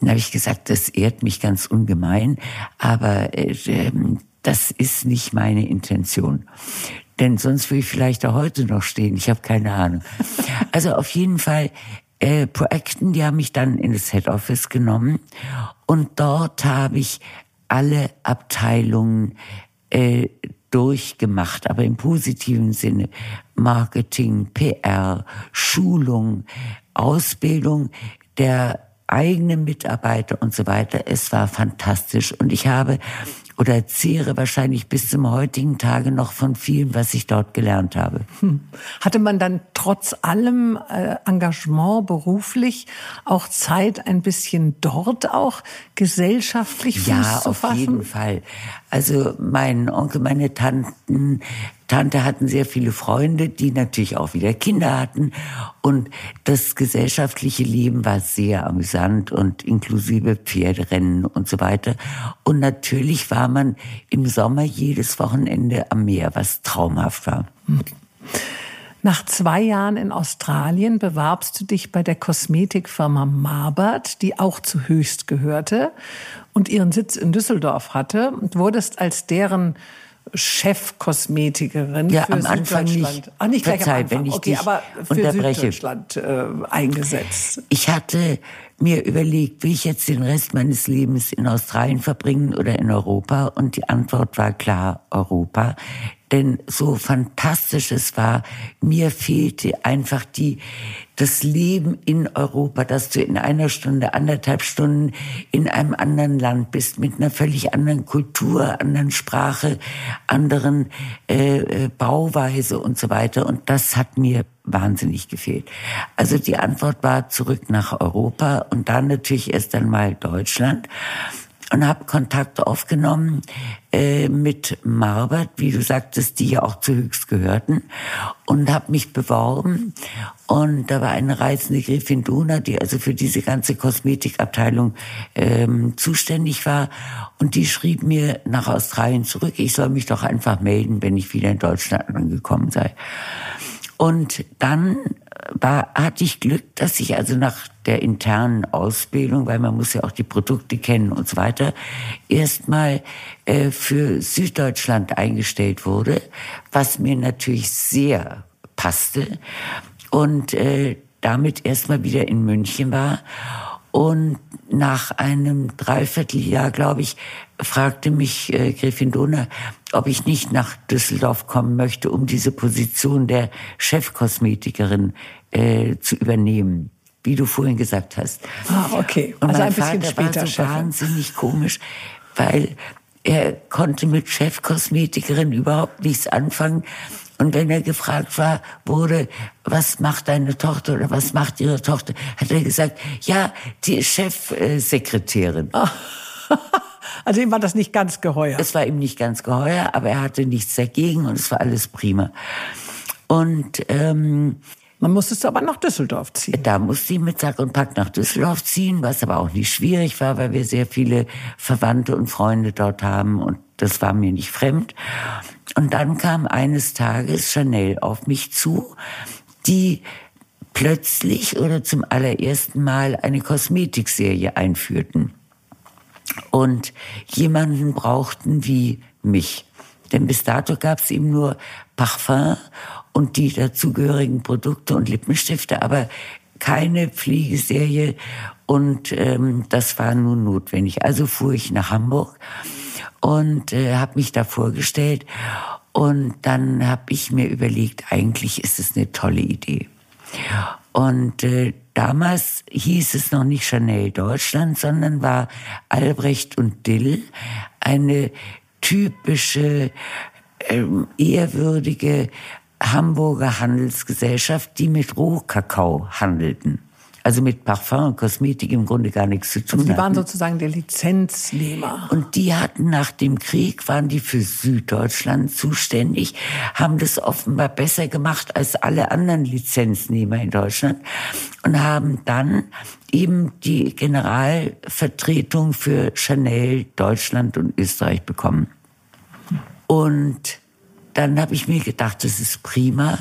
Speaker 1: Dann habe ich gesagt, das ehrt mich ganz ungemein, aber äh, ähm, das ist nicht meine Intention. Denn sonst würde ich vielleicht auch heute noch stehen. Ich habe keine Ahnung. Also auf jeden Fall, äh, Proacton, die haben mich dann in das Head Office genommen. Und dort habe ich alle Abteilungen äh, durchgemacht, aber im positiven Sinne. Marketing, PR, Schulung, Ausbildung der eigenen Mitarbeiter und so weiter. Es war fantastisch. Und ich habe oder zehre wahrscheinlich bis zum heutigen Tage noch von vielem, was ich dort gelernt habe. Hm.
Speaker 2: Hatte man dann trotz allem äh, Engagement beruflich auch Zeit, ein bisschen dort auch gesellschaftlich Fuß
Speaker 1: ja,
Speaker 2: zu fassen?
Speaker 1: Ja, auf jeden Fall. Also mein Onkel, meine Tanten, Tante hatten sehr viele Freunde, die natürlich auch wieder Kinder hatten. Und das gesellschaftliche Leben war sehr amüsant und inklusive Pferderennen und so weiter. Und natürlich war man im Sommer jedes Wochenende am Meer, was traumhaft war.
Speaker 2: Nach zwei Jahren in Australien bewarbst du dich bei der Kosmetikfirma Marbert, die auch zu Höchst gehörte und ihren Sitz in Düsseldorf hatte und wurdest als deren Chefkosmetikerin
Speaker 1: ja,
Speaker 2: für
Speaker 1: am Anfang. Nicht.
Speaker 2: Ach, nicht gleich
Speaker 1: Verzeih,
Speaker 2: am Anfang.
Speaker 1: wenn ich
Speaker 2: okay,
Speaker 1: dich
Speaker 2: aber für
Speaker 1: unterbreche.
Speaker 2: Süddeutschland äh, eingesetzt.
Speaker 1: Ich hatte mir überlegt, wie ich jetzt den Rest meines Lebens in Australien verbringen oder in Europa. Und die Antwort war klar, Europa. Denn so fantastisch es war, mir fehlte einfach die, das Leben in Europa, dass du in einer Stunde, anderthalb Stunden in einem anderen Land bist, mit einer völlig anderen Kultur, anderen Sprache, anderen äh, äh Bauweise und so weiter. Und das hat mir wahnsinnig gefehlt. Also die Antwort war zurück nach Europa und dann natürlich erst einmal Deutschland und habe Kontakt aufgenommen äh, mit Marbert, wie du sagtest, die ja auch zu Höchst gehörten und habe mich beworben und da war eine reizende Gräfin Duna, die also für diese ganze Kosmetikabteilung ähm, zuständig war und die schrieb mir nach Australien zurück, ich soll mich doch einfach melden, wenn ich wieder in Deutschland angekommen sei. Und dann war, hatte ich Glück, dass ich also nach der internen Ausbildung, weil man muss ja auch die Produkte kennen und so weiter, erstmal äh, für Süddeutschland eingestellt wurde, was mir natürlich sehr passte und äh, damit erstmal wieder in München war. Und nach einem Dreivierteljahr, glaube ich, fragte mich äh, Gräfin Donner, ob ich nicht nach Düsseldorf kommen möchte, um diese Position der Chefkosmetikerin äh, zu übernehmen, wie du vorhin gesagt hast.
Speaker 2: Ah, okay.
Speaker 1: Und
Speaker 2: also
Speaker 1: mein
Speaker 2: ein bisschen
Speaker 1: Vater
Speaker 2: später
Speaker 1: war so
Speaker 2: Chefin.
Speaker 1: wahnsinnig komisch, weil er konnte mit Chefkosmetikerin überhaupt nichts anfangen. Und wenn er gefragt war, wurde, was macht deine Tochter oder was macht ihre Tochter, hat er gesagt, ja, die Chefsekretärin.
Speaker 2: Also ihm war das nicht ganz geheuer.
Speaker 1: Es war ihm nicht ganz geheuer, aber er hatte nichts dagegen und es war alles prima. Und ähm,
Speaker 2: Man musstest du aber nach Düsseldorf ziehen.
Speaker 1: da musste ich mit Sack und Pack nach Düsseldorf ziehen, was aber auch nicht schwierig war, weil wir sehr viele Verwandte und Freunde dort haben und das war mir nicht fremd. Und dann kam eines Tages Chanel auf mich zu, die plötzlich oder zum allerersten Mal eine Kosmetikserie einführten und jemanden brauchten wie mich. Denn bis dato gab es eben nur Parfum und die dazugehörigen Produkte und Lippenstifte, aber keine Pflegeserie und ähm, das war nun notwendig. Also fuhr ich nach Hamburg und äh, habe mich da vorgestellt und dann habe ich mir überlegt, eigentlich ist es eine tolle Idee. Und äh, damals hieß es noch nicht Chanel Deutschland, sondern war Albrecht und Dill eine typische, ähm, ehrwürdige Hamburger Handelsgesellschaft, die mit Rohkakao handelten. Also mit Parfum und Kosmetik im Grunde gar nichts zu tun
Speaker 2: Also die waren
Speaker 1: hatten.
Speaker 2: sozusagen der Lizenznehmer.
Speaker 1: Und die hatten nach dem Krieg, waren die für Süddeutschland zuständig, haben das offenbar besser gemacht als alle anderen Lizenznehmer in Deutschland und haben dann eben die Generalvertretung für Chanel Deutschland und Österreich bekommen. Und dann habe ich mir gedacht, das ist prima.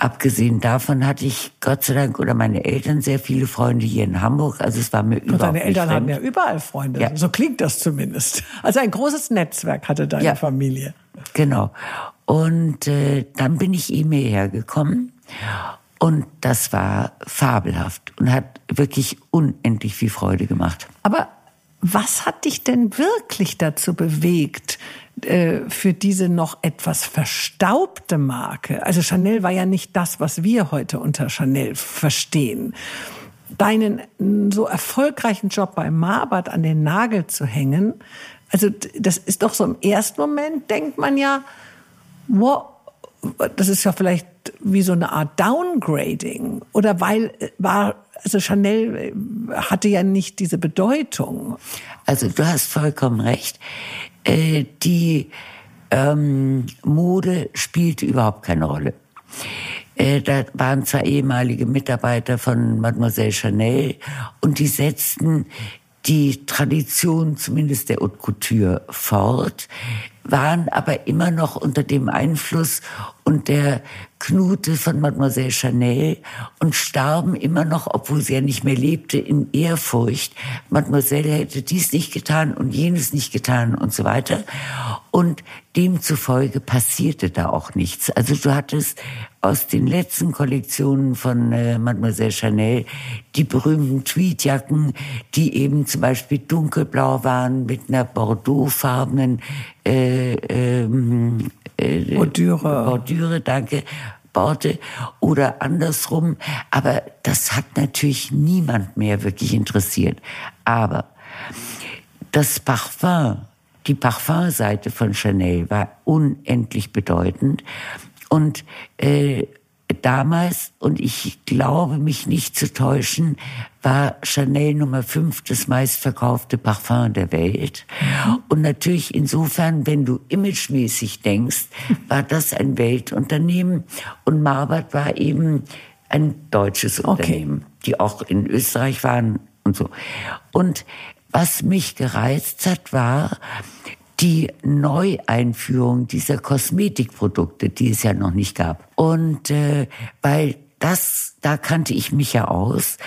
Speaker 1: Abgesehen davon hatte ich Gott sei Dank oder meine Eltern sehr viele Freunde hier in Hamburg. Also es war mir
Speaker 2: Und
Speaker 1: überhaupt
Speaker 2: deine Eltern haben ja überall Freunde.
Speaker 1: Ja.
Speaker 2: So klingt das zumindest. Also ein großes Netzwerk hatte deine
Speaker 1: Ja.
Speaker 2: Familie.
Speaker 1: Genau. Und äh, dann bin ich ihm hierher gekommen und das war fabelhaft und hat wirklich unendlich viel Freude gemacht.
Speaker 2: Aber was hat dich denn wirklich dazu bewegt, äh, für diese noch etwas verstaubte Marke? Also Chanel war ja nicht das, was wir heute unter Chanel verstehen. Deinen n, so erfolgreichen Job bei Marbert an den Nagel zu hängen, also das ist doch so im ersten Moment, denkt man ja, wow, das ist ja vielleicht wie so eine Art Downgrading. Oder weil äh, war, also Chanel äh, hatte ja nicht diese Bedeutung.
Speaker 1: Also du hast vollkommen recht. Äh, die ähm, Mode spielte überhaupt keine Rolle. Äh, da waren zwar ehemalige Mitarbeiter von Mademoiselle Chanel und die setzten die Tradition zumindest der Haute Couture fort, waren aber immer noch unter dem Einfluss und der Knute von Mademoiselle Chanel und starben immer noch, obwohl sie ja nicht mehr lebte, in Ehrfurcht. Mademoiselle hätte dies nicht getan und jenes nicht getan und so weiter. Und demzufolge passierte da auch nichts. Also du hattest aus den letzten Kollektionen von äh, Mademoiselle Chanel die berühmten Tweedjacken, die eben zum Beispiel dunkelblau waren mit einer bordeauxfarbenen äh, ähm,
Speaker 2: äh, Bordüre.
Speaker 1: Bordüre, danke. Borte oder andersrum. Aber das hat natürlich niemand mehr wirklich interessiert. Aber das Parfum, die Parfumseite von Chanel war unendlich bedeutend. Und äh, damals, und ich glaube mich nicht zu täuschen, war Chanel Nummer 5 das meistverkaufte Parfum der Welt. Und natürlich insofern, wenn du imagemäßig denkst, war das ein Weltunternehmen und Marbert war eben ein deutsches Unternehmen, okay. die auch in Österreich waren und so. Und was mich gereizt hat, war, die Neueinführung dieser Kosmetikprodukte, die es ja noch nicht gab. Und äh, weil das, da kannte ich mich ja aus.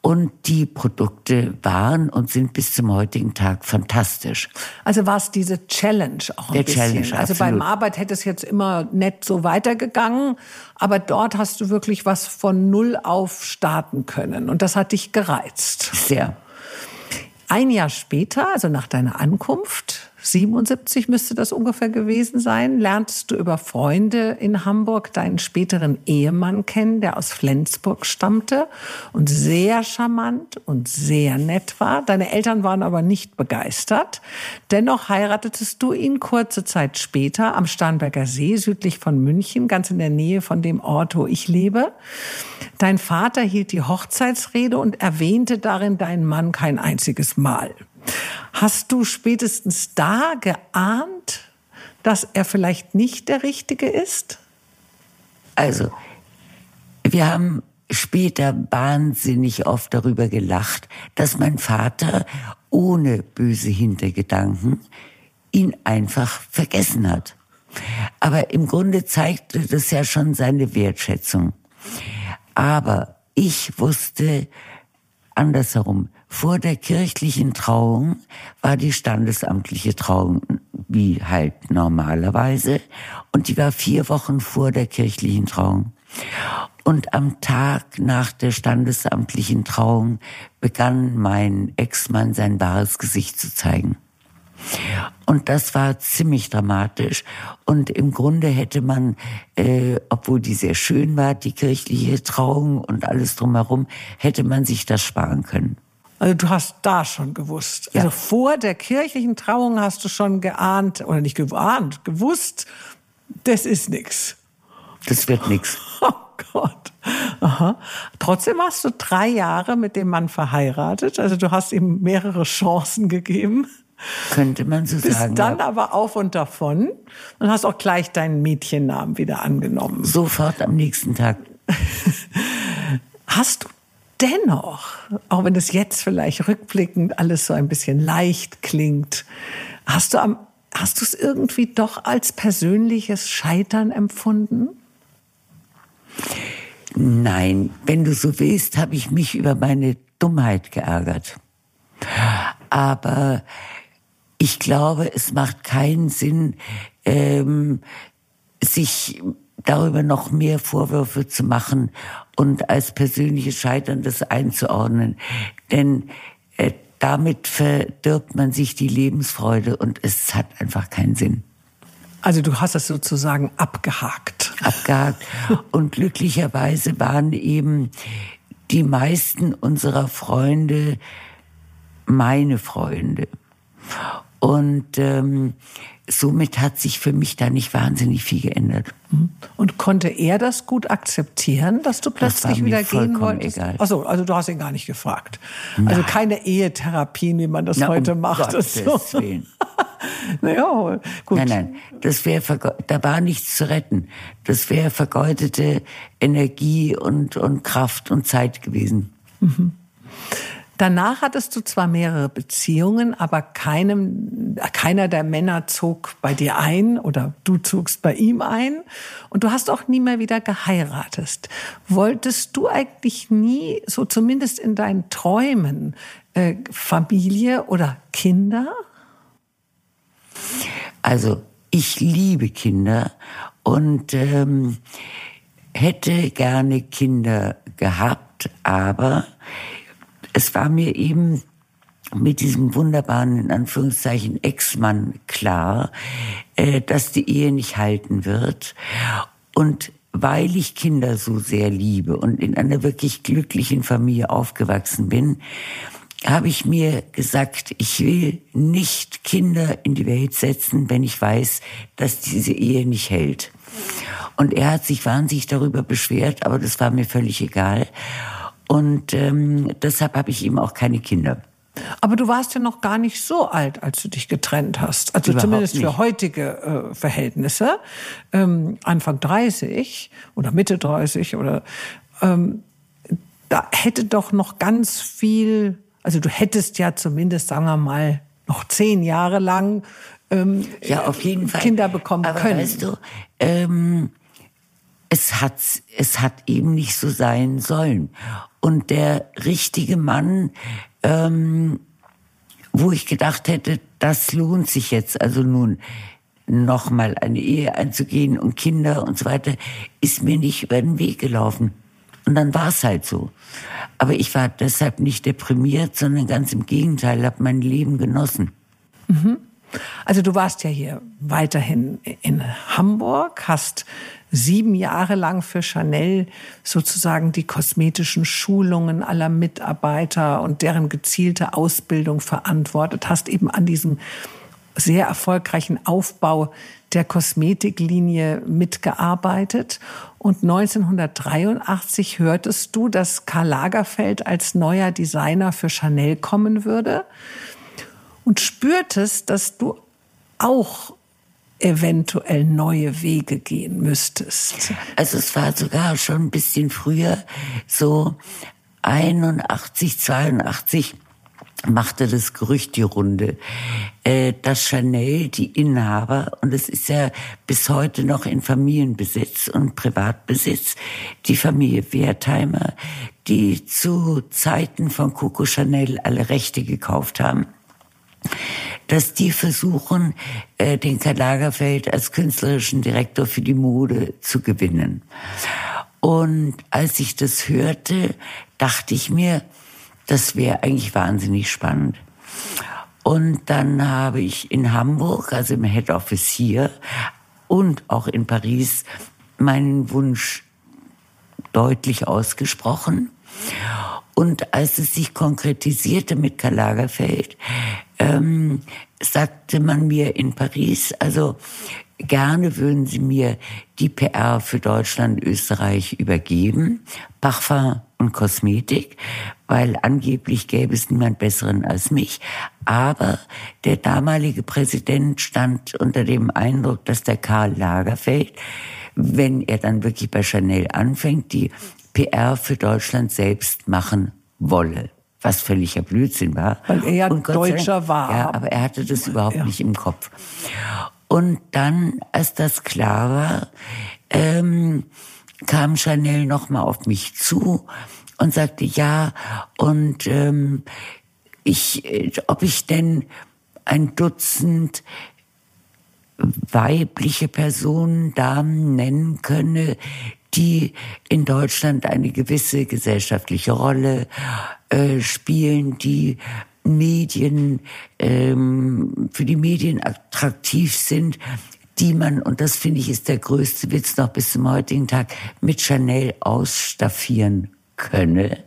Speaker 1: Und die Produkte waren und sind bis zum heutigen Tag fantastisch.
Speaker 2: Also war es diese Challenge auch ein
Speaker 1: Der
Speaker 2: bisschen.
Speaker 1: Challenge,
Speaker 2: also
Speaker 1: absolut.
Speaker 2: beim Arbeit hätte es jetzt immer nett so weitergegangen, aber dort hast du wirklich was von Null auf starten können. Und das hat dich gereizt.
Speaker 1: Sehr.
Speaker 2: Ein Jahr später, also nach deiner Ankunft, 77 müsste das ungefähr gewesen sein, lerntest du über Freunde in Hamburg deinen späteren Ehemann kennen, der aus Flensburg stammte und sehr charmant und sehr nett war. Deine Eltern waren aber nicht begeistert. Dennoch heiratetest du ihn kurze Zeit später am Starnberger See südlich von München, ganz in der Nähe von dem Ort, wo ich lebe. Dein Vater hielt die Hochzeitsrede und erwähnte darin deinen Mann kein einziges Mal. Hast du spätestens da geahnt, dass er vielleicht nicht der Richtige ist?
Speaker 1: Also, wir haben später wahnsinnig oft darüber gelacht, dass mein Vater ohne böse Hintergedanken ihn einfach vergessen hat. Aber im Grunde zeigte das ja schon seine Wertschätzung. Aber ich wusste andersherum, vor der kirchlichen Trauung war die standesamtliche Trauung wie halt normalerweise und die war vier Wochen vor der kirchlichen Trauung. Und am Tag nach der standesamtlichen Trauung begann mein Ex-Mann sein wahres Gesicht zu zeigen. Und das war ziemlich dramatisch. Und im Grunde hätte man, äh, obwohl die sehr schön war, die kirchliche Trauung und alles drumherum, hätte man sich das sparen können.
Speaker 2: Also du hast da schon gewusst.
Speaker 1: Ja.
Speaker 2: Also vor der kirchlichen Trauung hast du schon geahnt, oder nicht geahnt, gewusst, das ist nix.
Speaker 1: Das wird nix.
Speaker 2: Oh Gott. Aha. Trotzdem hast du drei Jahre mit dem Mann verheiratet. Also du hast ihm mehrere Chancen gegeben.
Speaker 1: Könnte man so
Speaker 2: Bist
Speaker 1: sagen.
Speaker 2: dann
Speaker 1: ja.
Speaker 2: aber auf und davon und hast auch gleich deinen Mädchennamen wieder angenommen.
Speaker 1: Sofort am nächsten Tag.
Speaker 2: Hast du dennoch, auch wenn es jetzt vielleicht rückblickend alles so ein bisschen leicht klingt, hast du am, hast du es irgendwie doch als persönliches Scheitern empfunden?
Speaker 1: Nein, wenn du so willst, habe ich mich über meine Dummheit geärgert. Aber ich glaube, es macht keinen Sinn, ähm, sich darüber noch mehr Vorwürfe zu machen und als persönliches Scheitern das einzuordnen. Denn äh, damit verdirbt man sich die Lebensfreude und es hat einfach keinen Sinn.
Speaker 2: Also du hast es sozusagen abgehakt.
Speaker 1: abgehakt. Und glücklicherweise waren eben die meisten unserer Freunde meine Freunde. Und ähm, somit hat sich für mich da nicht wahnsinnig viel geändert.
Speaker 2: Und konnte er das gut akzeptieren, dass du
Speaker 1: Das
Speaker 2: plötzlich
Speaker 1: mir
Speaker 2: wieder gehen wolltest?
Speaker 1: egal.
Speaker 2: Achso, also du hast ihn gar nicht gefragt. Also keine Ehetherapien, wie man das
Speaker 1: Na,
Speaker 2: heute
Speaker 1: um
Speaker 2: macht.
Speaker 1: Gottes
Speaker 2: So.
Speaker 1: Willen.
Speaker 2: naja, gut.
Speaker 1: Nein, nein, das wäre da war nichts zu retten. Das wäre vergeudete Energie und und Kraft und Zeit gewesen.
Speaker 2: Danach hattest du zwar mehrere Beziehungen, aber keinem, keiner der Männer zog bei dir ein oder du zogst bei ihm ein und du hast auch nie mehr wieder geheiratet. Wolltest du eigentlich nie, so zumindest in deinen Träumen, äh, Familie oder Kinder?
Speaker 1: Also ich liebe Kinder und ähm, hätte gerne Kinder gehabt, aber es war mir eben mit diesem wunderbaren, in Anführungszeichen, Ex-Mann klar, äh, dass die Ehe nicht halten wird. Und weil ich Kinder so sehr liebe und in einer wirklich glücklichen Familie aufgewachsen bin, habe ich mir gesagt, ich will nicht Kinder in die Welt setzen, wenn ich weiß, dass diese Ehe nicht hält. Und er hat sich wahnsinnig darüber beschwert, aber das war mir völlig egal. Und ähm, deshalb habe ich ihm auch keine Kinder.
Speaker 2: Aber du warst ja noch gar nicht so alt, als du dich getrennt hast. Also Überhaupt zumindest nicht. für heutige äh, Verhältnisse. Ähm, Anfang 30 oder Mitte 30 oder ähm, da hätte doch noch ganz viel, also du hättest ja zumindest, sagen wir mal, noch zehn Jahre lang ähm,
Speaker 1: ja, auf jeden Fall.
Speaker 2: Kinder bekommen
Speaker 1: Aber
Speaker 2: können.
Speaker 1: Weißt du, ähm, es hat, es hat eben nicht so sein sollen. Und der richtige Mann, ähm, wo ich gedacht hätte, das lohnt sich jetzt, also nun nochmal eine Ehe einzugehen und Kinder und so weiter, ist mir nicht über den Weg gelaufen. Und dann war es halt so. Aber ich war deshalb nicht deprimiert, sondern ganz im Gegenteil, habe mein Leben genossen.
Speaker 2: Mhm. Also du warst ja hier weiterhin in Hamburg, hast sieben Jahre lang für Chanel sozusagen die kosmetischen Schulungen aller Mitarbeiter und deren gezielte Ausbildung verantwortet, hast eben an diesem sehr erfolgreichen Aufbau der Kosmetiklinie mitgearbeitet. Und 1983 hörtest du, dass Karl Lagerfeld als neuer Designer für Chanel kommen würde und spürtest, dass du auch eventuell neue Wege gehen müsstest?
Speaker 1: Also es war sogar schon ein bisschen früher, so 81, 82 machte das Gerücht die Runde, äh, dass Chanel die Inhaber, und es ist ja bis heute noch in Familienbesitz und Privatbesitz, die Familie Wertheimer, die zu Zeiten von Coco Chanel alle Rechte gekauft haben, dass die versuchen, äh, den Karl Lagerfeld als künstlerischen Direktor für die Mode zu gewinnen. Und als ich das hörte, dachte ich mir, das wäre eigentlich wahnsinnig spannend. Und dann habe ich in Hamburg, also im Head Office hier und auch in Paris, meinen Wunsch deutlich ausgesprochen. Und als es sich konkretisierte mit Karl Lagerfeld, ähm, sagte man mir in Paris, also gerne würden Sie mir die PR für Deutschland, Österreich übergeben, Parfum und Kosmetik, weil angeblich gäbe es niemand Besseren als mich. Aber der damalige Präsident stand unter dem Eindruck, dass der Karl Lagerfeld, wenn er dann wirklich bei Chanel anfängt, die PR für Deutschland selbst machen wolle was völliger Blödsinn war.
Speaker 2: Weil er ja Deutscher Dank, war.
Speaker 1: Ja, aber er hatte das überhaupt ja. nicht im Kopf. Und dann, als das klar war, ähm, kam Chanel nochmal auf mich zu und sagte, ja, und ähm, ich, äh, ob ich denn ein Dutzend weibliche Personen, Damen nennen könne, die in Deutschland eine gewisse gesellschaftliche Rolle äh, spielen, die Medien, ähm, für die Medien attraktiv sind, die man, und das finde ich ist der größte Witz noch bis zum heutigen Tag, mit Chanel ausstaffieren könne.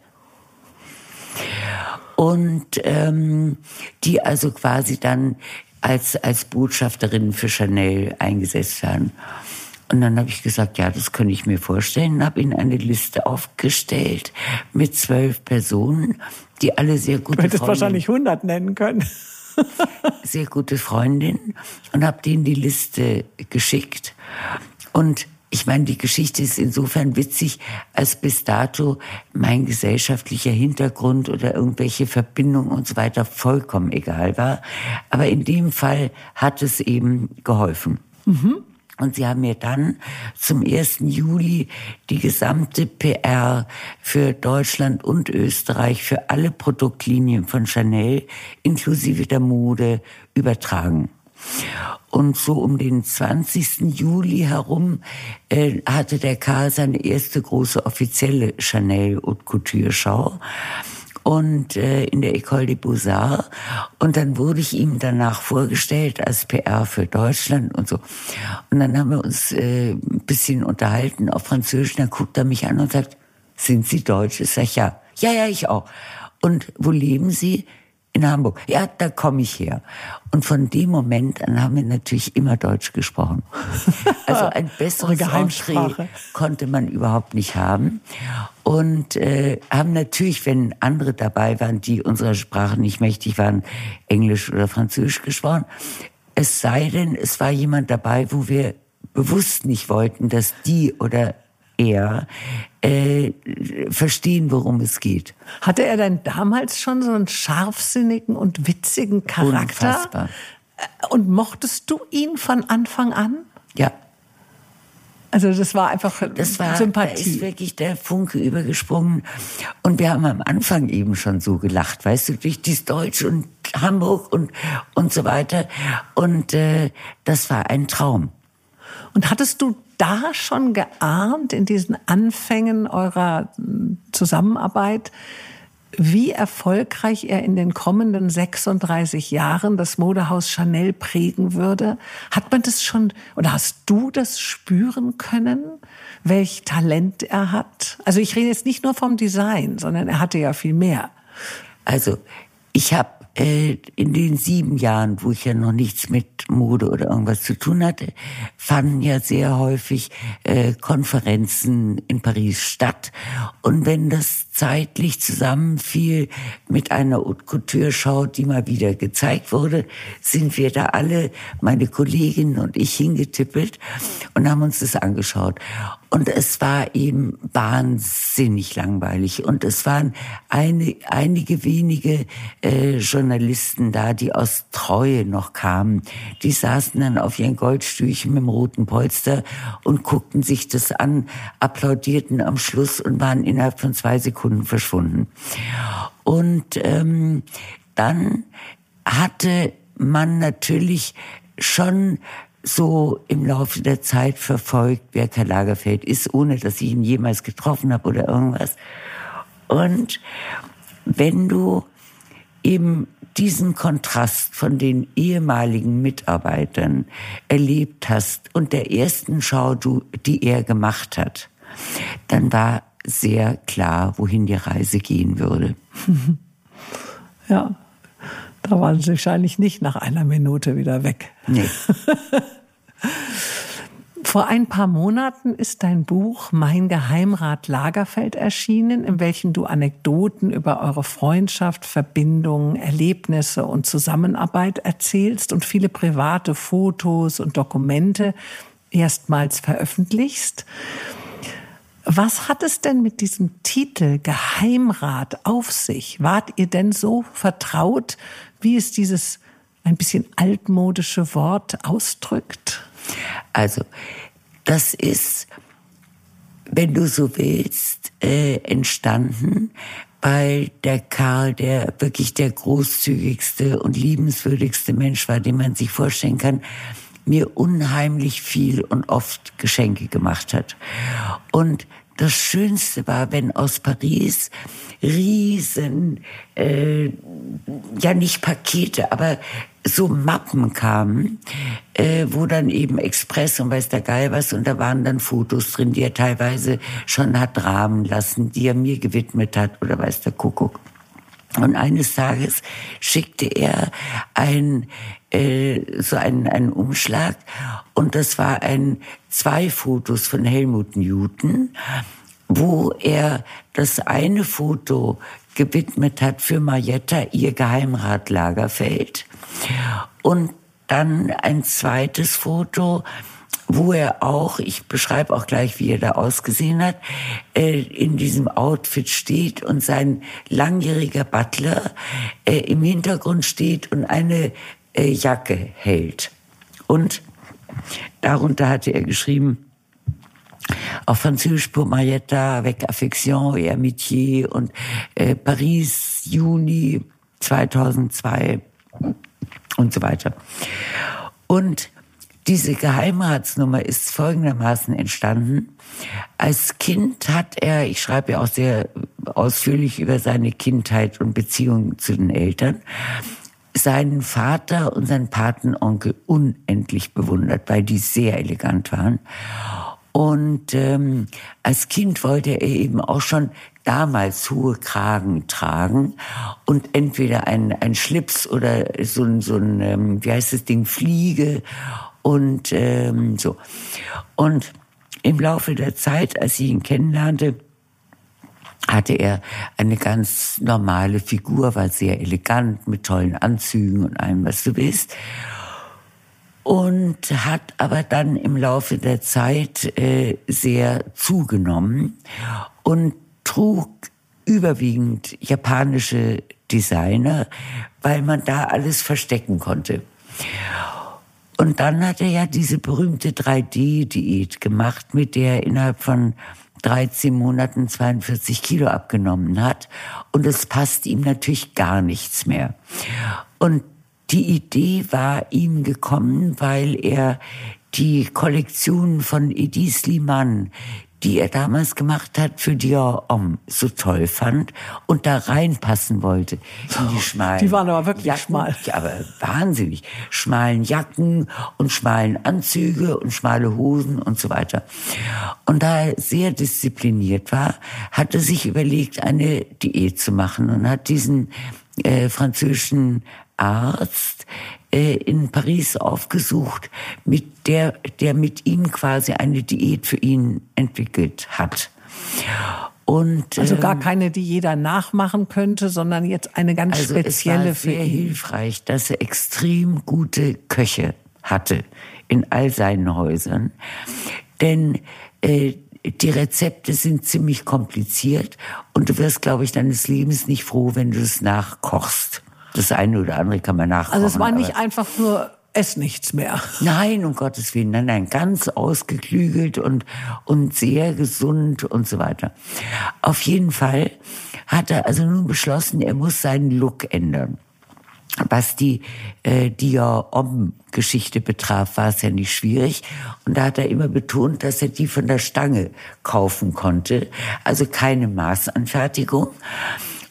Speaker 1: Und ähm, die also quasi dann als, als Botschafterinnen für Chanel eingesetzt werden. Und dann habe ich gesagt, ja, das könnte ich mir vorstellen, habe ihnen eine Liste aufgestellt mit zwölf Personen, die alle sehr gute
Speaker 2: Du hättest wahrscheinlich 100 nennen können.
Speaker 1: sehr gute Freundinnen und habe denen die Liste geschickt. Und ich meine, die Geschichte ist insofern witzig, als bis dato mein gesellschaftlicher Hintergrund oder irgendwelche Verbindungen und so weiter vollkommen egal war. Aber in dem Fall hat es eben geholfen. Mhm. Und sie haben mir dann zum 1. Juli die gesamte PR für Deutschland und Österreich für alle Produktlinien von Chanel inklusive der Mode übertragen. Und so um den 20. Juli herum äh, hatte der Karl seine erste große offizielle Chanel Haute Couture Show und äh, in der École des Beaux-Arts. Und dann wurde ich ihm danach vorgestellt als PR für Deutschland und so. Und dann haben wir uns äh, ein bisschen unterhalten auf Französisch. Dann guckt er mich an und sagt, sind Sie Deutsch? Ich sag, ja. Ja, ja, ich auch. Und wo leben Sie? In Hamburg. Ja, da komme ich her. Und von dem Moment an haben wir natürlich immer Deutsch gesprochen. Also ein besseres Entree konnte man überhaupt nicht haben. Und äh, haben natürlich, wenn andere dabei waren, die unserer Sprache nicht mächtig waren, Englisch oder Französisch gesprochen. Es sei denn, es war jemand dabei, wo wir bewusst nicht wollten, dass die oder er äh, verstehen, worum es geht.
Speaker 2: Hatte er denn damals schon so einen scharfsinnigen und witzigen Charakter?
Speaker 1: Unfassbar.
Speaker 2: Äh, und mochtest du ihn von Anfang an?
Speaker 1: Ja.
Speaker 2: Also das war einfach
Speaker 1: das war,
Speaker 2: Sympathie.
Speaker 1: Da ist wirklich der Funke übergesprungen. Und wir haben am Anfang eben schon so gelacht, weißt du, durch dieses Deutsch und Hamburg und, und so weiter. Und äh, das war ein Traum.
Speaker 2: Und hattest du da schon geahnt in diesen Anfängen eurer hm, Zusammenarbeit, wie erfolgreich er in den kommenden 36 Jahren das Modehaus Chanel prägen würde? Hat man das schon oder hast du das spüren können, welch Talent er hat? Also ich rede jetzt nicht nur vom Design, sondern er hatte ja viel mehr.
Speaker 1: Also ich habe in den sieben Jahren, wo ich ja noch nichts mit Mode oder irgendwas zu tun hatte, fanden ja sehr häufig äh, Konferenzen in Paris statt. Und wenn das zeitlich zusammenfiel mit einer Haute Couture Show, die mal wieder gezeigt wurde, sind wir da alle, meine Kolleginnen und ich, hingetippelt und haben uns das angeschaut. Und es war eben wahnsinnig langweilig. Und es waren eine, einige wenige äh, Journalisten da, die aus Treue noch kamen. Die saßen dann auf ihren Goldstühlchen mit dem roten Polster und guckten sich das an, applaudierten am Schluss und waren innerhalb von zwei Sekunden verschwunden. Und ähm, dann hatte man natürlich schon so im Laufe der Zeit verfolgt, wer Karl Lagerfeld ist, ohne dass ich ihn jemals getroffen habe oder irgendwas. Und wenn du eben diesen Kontrast von den ehemaligen Mitarbeitern erlebt hast und der ersten Schau, die er gemacht hat, dann war sehr klar, wohin die Reise gehen würde.
Speaker 2: Ja, da waren sie wahrscheinlich nicht nach einer Minute wieder weg.
Speaker 1: Nee.
Speaker 2: Vor ein paar Monaten ist dein Buch Mein Geheimrat Lagerfeld erschienen, in welchem du Anekdoten über eure Freundschaft, Verbindungen, Erlebnisse und Zusammenarbeit erzählst und viele private Fotos und Dokumente erstmals veröffentlichst. Was hat es denn mit diesem Titel Geheimrat auf sich? Wart ihr denn so vertraut, wie es dieses ein bisschen altmodische Wort ausdrückt?
Speaker 1: Also, das ist, wenn du so willst, äh, entstanden, weil der Karl, der wirklich der großzügigste und liebenswürdigste Mensch war, den man sich vorstellen kann, mir unheimlich viel und oft Geschenke gemacht hat. Und das Schönste war, wenn aus Paris riesen, äh, ja nicht Pakete, aber so Mappen kamen, äh, wo dann eben Express und weiß der Geil was, und da waren dann Fotos drin, die er teilweise schon hat rahmen lassen, die er mir gewidmet hat, oder weiß der Kuckuck. Und eines Tages schickte er ein äh, so einen, einen Umschlag. Und das war ein zwei Fotos von Helmut Newton, wo er das eine Foto gewidmet hat für Marietta, ihr Geheimrat Lagerfeld und dann ein zweites Foto, wo er auch, ich beschreibe auch gleich, wie er da ausgesehen hat, äh, in diesem Outfit steht und sein langjähriger Butler äh, im Hintergrund steht und eine äh, Jacke hält. Und darunter hatte er geschrieben, auf Französisch pour Marietta avec affection et amitié und Paris, Juni 2002 und so weiter. Und diese Geheimratsnummer ist folgendermaßen entstanden. Als Kind hat er, ich schreibe ja auch sehr ausführlich über seine Kindheit und Beziehungen zu den Eltern, seinen Vater und seinen Patenonkel unendlich bewundert, weil die sehr elegant waren. Und ähm, als Kind wollte er eben auch schon damals hohe Kragen tragen und entweder ein, ein Schlips oder so ein, so ein ähm, wie heißt das Ding, Fliege und ähm, so. Und im Laufe der Zeit, als ich ihn kennenlernte, hatte er eine ganz normale Figur, war sehr elegant mit tollen Anzügen und allem, was du willst und hat aber dann im Laufe der Zeit äh, sehr zugenommen und trug überwiegend japanische Designer, weil man da alles verstecken konnte. Und dann hat er ja diese berühmte 3D-Diät gemacht, mit der er innerhalb von 13 Monaten 42 Kilo abgenommen hat. Und es passt ihm natürlich gar nichts mehr. Und die Idee war ihm gekommen, weil er die Kollektion von Edith Sliman, die er damals gemacht hat für Dior Homme, so toll fand und da reinpassen wollte in die schmalen.
Speaker 2: Die waren aber wirklich Jacken, schmal.
Speaker 1: Aber wahnsinnig. Schmalen Jacken und schmalen Anzüge und schmale Hosen und so weiter. Und da er sehr diszipliniert war, hat er sich überlegt, eine Diät zu machen und hat diesen äh, französischen Arzt in Paris aufgesucht, mit der, der mit ihm quasi eine Diät für ihn entwickelt hat.
Speaker 2: Und, also gar ähm, keine, die jeder nachmachen könnte, sondern jetzt eine ganz also spezielle
Speaker 1: es war sehr hilfreich, dass er extrem gute Köche hatte in all seinen Häusern, denn äh, die Rezepte sind ziemlich kompliziert und du wirst, glaube ich, deines Lebens nicht froh, wenn du es nachkochst. Das eine oder andere kann man nachkochen.
Speaker 2: Also es war nicht einfach nur ess nichts mehr.
Speaker 1: Nein, um Gottes Willen, nein, nein, ganz ausgeklügelt und, und sehr gesund und so weiter. Auf jeden Fall hat er also nun beschlossen, er muss seinen Look ändern. Was die äh, Dior-Om-Geschichte betraf, war es ja nicht schwierig. Und da hat er immer betont, dass er die von der Stange kaufen konnte. Also keine Maßanfertigung.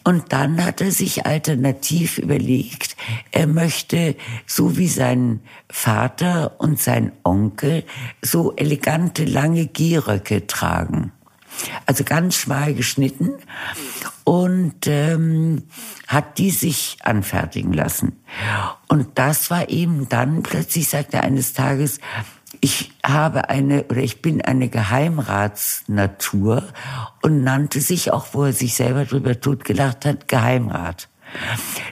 Speaker 1: Und dann hat er sich alternativ überlegt, er möchte, so wie sein Vater und sein Onkel, so elegante lange Gehröcke tragen. Also ganz schmal geschnitten und ähm, hat die sich anfertigen lassen. Und das war eben dann, plötzlich sagt er eines Tages, ich habe eine oder ich bin eine Geheimratsnatur und nannte sich, auch wo er sich selber drüber totgelacht hat, Geheimrat.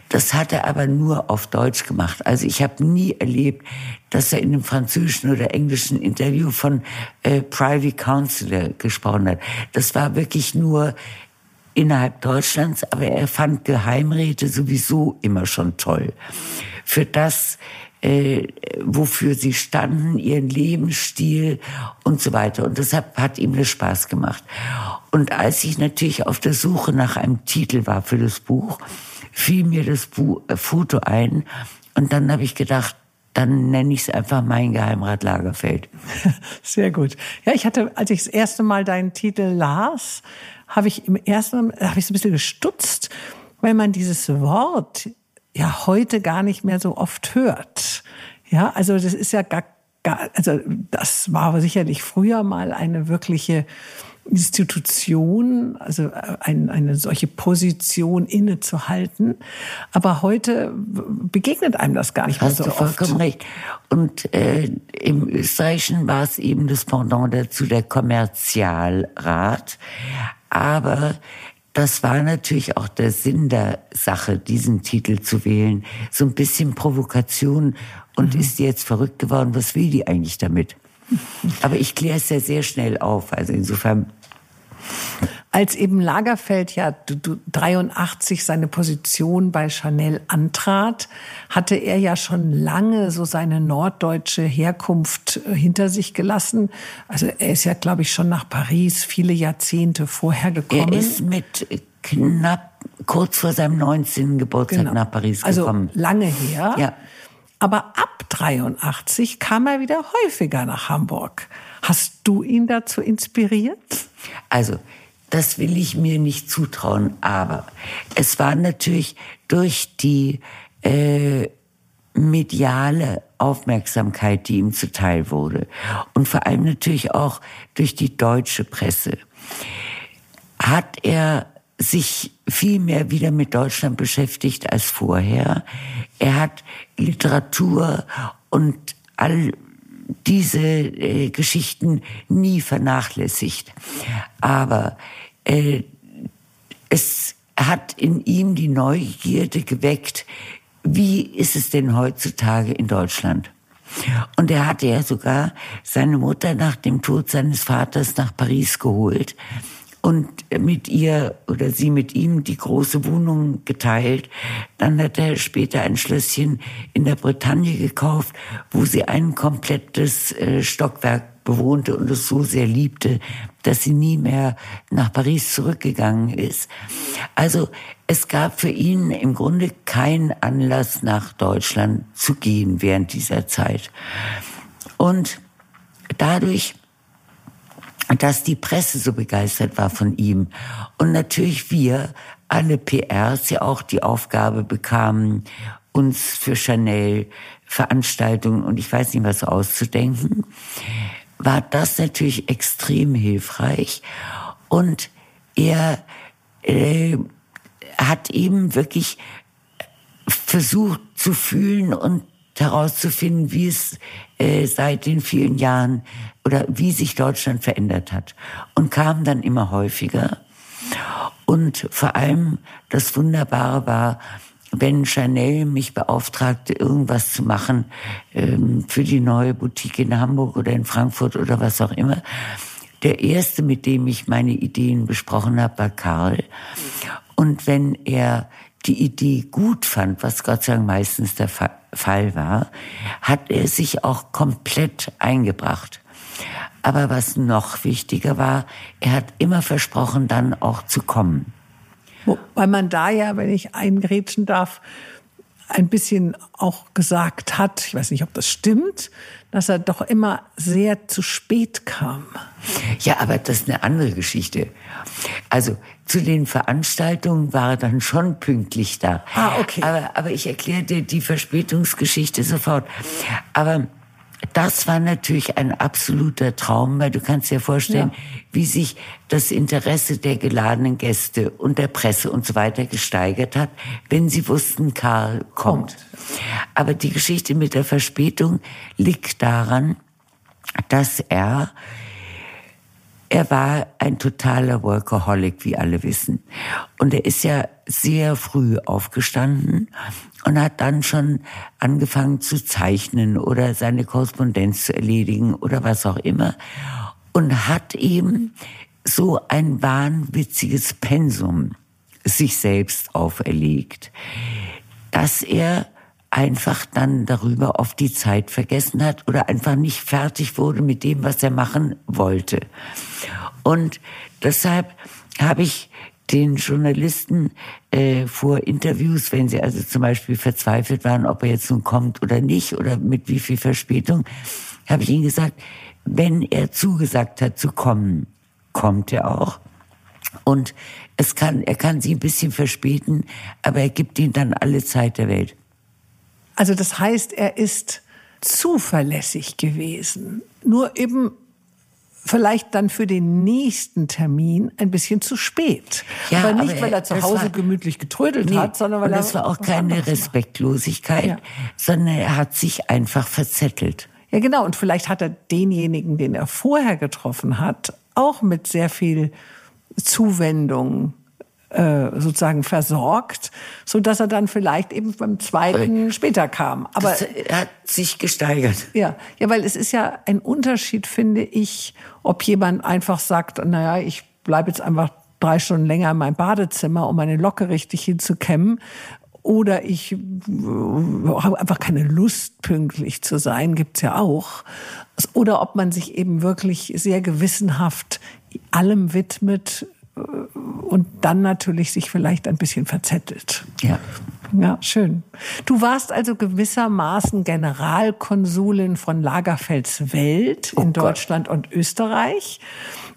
Speaker 1: Das hat er aber nur auf Deutsch gemacht. Also ich habe nie erlebt, dass er in einem französischen oder englischen Interview von äh, Privy Counselor gesprochen hat. Das war wirklich nur innerhalb Deutschlands, aber er fand Geheimräte sowieso immer schon toll. Für das äh, wofür sie standen, ihren Lebensstil und so weiter. Und deshalb hat ihm das Spaß gemacht. Und als ich natürlich auf der Suche nach einem Titel war für das Buch, fiel mir das Buch, äh, Foto ein. Und dann habe ich gedacht, dann nenne ich es einfach mein Geheimrat Lagerfeld.
Speaker 2: Sehr gut. Ja, ich hatte, als ich das erste Mal deinen Titel las, habe ich im ersten habe ich so ein bisschen gestutzt, weil man dieses Wort ja heute gar nicht mehr so oft hört. Ja, also das ist ja gar, gar also das war sicherlich früher mal eine wirkliche Institution, also ein, eine solche Position innezuhalten. Aber heute begegnet einem das gar nicht
Speaker 1: mehr
Speaker 2: so
Speaker 1: du
Speaker 2: oft.
Speaker 1: vollkommen recht. Und äh, im Österreichischen war es eben das Pendant dazu der Kommerzialrat. Aber das war natürlich auch der Sinn der Sache, diesen Titel zu wählen. So ein bisschen Provokation. Und mhm. ist die jetzt verrückt geworden? Was will die eigentlich damit? Aber ich kläre es ja sehr schnell auf. Also insofern
Speaker 2: als eben Lagerfeld ja 83 seine Position bei Chanel antrat, hatte er ja schon lange so seine norddeutsche Herkunft äh, hinter sich gelassen. Also er ist ja, glaube ich, schon nach Paris viele Jahrzehnte vorher gekommen.
Speaker 1: Er ist mit knapp kurz vor seinem 19. Geburtstag genau. nach Paris
Speaker 2: also
Speaker 1: gekommen.
Speaker 2: Also lange her. Ja. Aber ab 83 kam er wieder häufiger nach Hamburg. Hast du ihn dazu inspiriert?
Speaker 1: Also, das will ich mir nicht zutrauen, aber es war natürlich durch die äh, mediale Aufmerksamkeit, die ihm zuteil wurde und vor allem natürlich auch durch die deutsche Presse, hat er sich viel mehr wieder mit Deutschland beschäftigt als vorher. Er hat Literatur und all diese äh, Geschichten nie vernachlässigt. Aber äh, es hat in ihm die Neugierde geweckt, wie ist es denn heutzutage in Deutschland? Und er hatte ja sogar seine Mutter nach dem Tod seines Vaters nach Paris geholt und mit ihr oder sie mit ihm die große Wohnung geteilt. Dann hat er später ein Schlösschen in der Bretagne gekauft, wo sie ein komplettes äh, Stockwerk bewohnte und es so sehr liebte, dass sie nie mehr nach Paris zurückgegangen ist. Also es gab für ihn im Grunde keinen Anlass, nach Deutschland zu gehen während dieser Zeit. Und dadurch dass die Presse so begeistert war von ihm. Und natürlich wir, alle PRs, ja auch die Aufgabe bekamen, uns für Chanel Veranstaltungen und ich weiß nicht was auszudenken, war das natürlich extrem hilfreich. Und er äh, hat eben wirklich versucht zu fühlen und herauszufinden, wie es äh, seit den vielen Jahren oder wie sich Deutschland verändert hat. Und kam dann immer häufiger. Und vor allem das Wunderbare war, wenn Chanel mich beauftragte, irgendwas zu machen ähm, für die neue Boutique in Hamburg oder in Frankfurt oder was auch immer. Der erste, mit dem ich meine Ideen besprochen habe, war Karl. Und wenn er die Idee gut fand, was Gott sei Dank meistens der Fall war, hat er sich auch komplett eingebracht. Aber was noch wichtiger war, er hat immer versprochen, dann auch zu kommen.
Speaker 2: Weil man da ja, wenn ich eingrätschen darf, ein bisschen auch gesagt hat, ich weiß nicht, ob das stimmt, dass er doch immer sehr zu spät kam.
Speaker 1: Ja, aber das ist eine andere Geschichte. Also zu den Veranstaltungen war er dann schon pünktlich da.
Speaker 2: Ah, okay.
Speaker 1: Aber, aber ich erkläre dir die Verspätungsgeschichte sofort. Aber das war natürlich ein absoluter Traum, weil du kannst dir vorstellen, ja. wie sich das Interesse der geladenen Gäste und der Presse und so weiter gesteigert hat, wenn sie wussten, Karl kommt. kommt. Aber die Geschichte mit der Verspätung liegt daran, dass er er war ein totaler Workaholic, wie alle wissen. Und er ist ja sehr früh aufgestanden und hat dann schon angefangen zu zeichnen oder seine Korrespondenz zu erledigen oder was auch immer. Und hat eben so ein wahnwitziges Pensum sich selbst auferlegt, dass er einfach dann darüber auf die Zeit vergessen hat oder einfach nicht fertig wurde mit dem, was er machen wollte. Und deshalb habe ich den Journalisten äh, vor Interviews, wenn sie also zum Beispiel verzweifelt waren, ob er jetzt nun kommt oder nicht oder mit wie viel Verspätung, habe ich ihnen gesagt, wenn er zugesagt hat zu kommen, kommt er auch. Und es kann, er kann sie ein bisschen verspäten, aber er gibt ihnen dann alle Zeit der Welt.
Speaker 2: Also das heißt, er ist zuverlässig gewesen. Nur eben vielleicht dann für den nächsten Termin ein bisschen zu spät. Ja, aber nicht, aber weil er zu Hause war, gemütlich getrödelt nee, hat, sondern weil er.
Speaker 1: Das war auch keine Respektlosigkeit, ja. sondern er hat sich einfach verzettelt.
Speaker 2: Ja, genau. Und vielleicht hat er denjenigen, den er vorher getroffen hat, auch mit sehr viel Zuwendung sozusagen versorgt, so dass er dann vielleicht eben beim zweiten später kam.
Speaker 1: Aber das hat sich gesteigert.
Speaker 2: Ja, ja, weil es ist ja ein Unterschied, finde ich, ob jemand einfach sagt, naja, ich bleibe jetzt einfach drei Stunden länger in meinem Badezimmer, um meine Locke richtig hinzukämmen. Oder ich äh, habe einfach keine Lust, pünktlich zu sein, gibt's ja auch. Oder ob man sich eben wirklich sehr gewissenhaft allem widmet, und dann natürlich sich vielleicht ein bisschen verzettelt.
Speaker 1: Ja.
Speaker 2: Ja, schön. Du warst also gewissermaßen Generalkonsulin von Lagerfelds Welt in oh Deutschland und Österreich.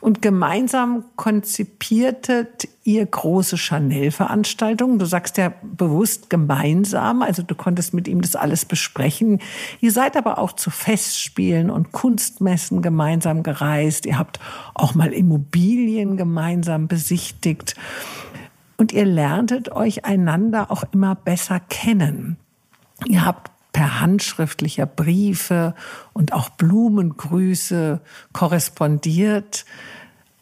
Speaker 2: Und gemeinsam konzipiertet ihr große Chanel-Veranstaltungen. Du sagst ja bewusst gemeinsam, also du konntest mit ihm das alles besprechen. Ihr seid aber auch zu Festspielen und Kunstmessen gemeinsam gereist. Ihr habt auch mal Immobilien gemeinsam besichtigt. Und ihr lerntet euch einander auch immer besser kennen. Ihr habt per handschriftlicher Briefe und auch Blumengrüße korrespondiert.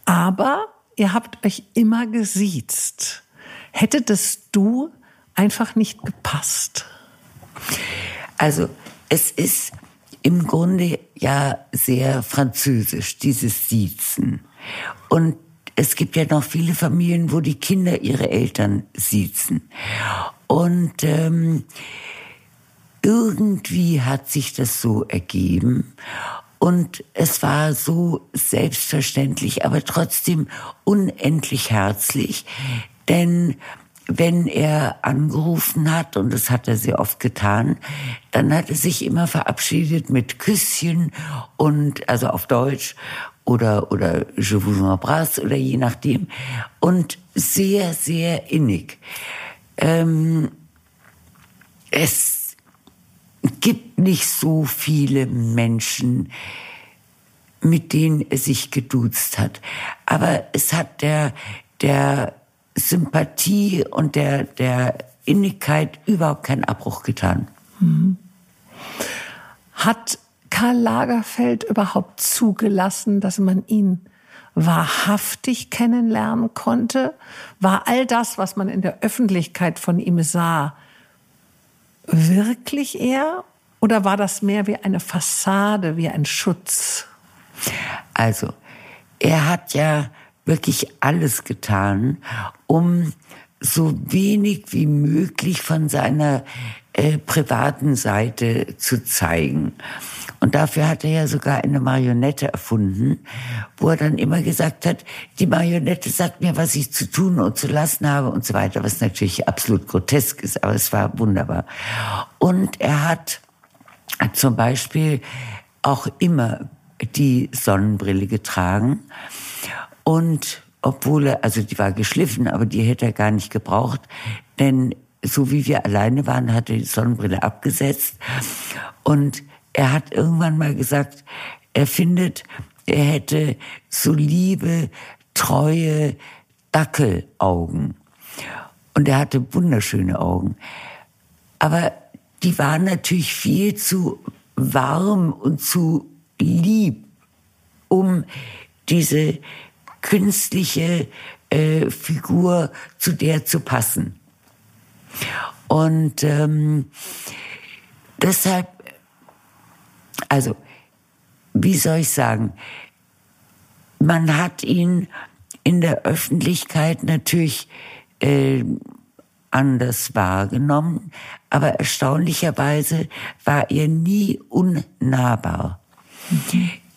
Speaker 2: Aber ihr habt euch immer gesiezt. Hätte das du einfach nicht gepasst?
Speaker 1: Also es ist im Grunde ja sehr französisch, dieses Siezen. Und es gibt ja noch viele Familien, wo die Kinder ihre Eltern siezen. Und ähm, irgendwie hat sich das so ergeben. Und es war so selbstverständlich, aber trotzdem unendlich herzlich. Denn wenn er angerufen hat, und das hat er sehr oft getan, dann hat er sich immer verabschiedet mit Küsschen und, also auf Deutsch, oder, oder Je vous embrasse, oder je nachdem. Und sehr, sehr innig. Ähm, es gibt nicht so viele Menschen, mit denen er sich geduzt hat. Aber es hat der, der Sympathie und der, der Innigkeit überhaupt keinen Abbruch getan. Mhm.
Speaker 2: Hat Karl Lagerfeld überhaupt zugelassen, dass man ihn wahrhaftig kennenlernen konnte? War all das, was man in der Öffentlichkeit von ihm sah, wirklich er oder war das mehr wie eine Fassade, wie ein Schutz?
Speaker 1: Also, er hat ja wirklich alles getan, um so wenig wie möglich von seiner äh, privaten Seite zu zeigen. Und dafür hat er ja sogar eine Marionette erfunden, wo er dann immer gesagt hat, die Marionette sagt mir, was ich zu tun und zu lassen habe und so weiter, was natürlich absolut grotesk ist, aber es war wunderbar. Und er hat, zum Beispiel auch immer die Sonnenbrille getragen und obwohl er, also die war geschliffen, aber die hätte er gar nicht gebraucht, denn so wie wir alleine waren, hat er die Sonnenbrille abgesetzt und er hat irgendwann mal gesagt, er findet, er hätte so liebe, treue Dackelaugen. Und er hatte wunderschöne Augen. Aber die waren natürlich viel zu warm und zu lieb, um diese künstliche äh, Figur zu der zu passen. Und ähm, deshalb also, wie soll ich sagen, man hat ihn in der Öffentlichkeit natürlich äh, anders wahrgenommen, aber erstaunlicherweise war er nie unnahbar.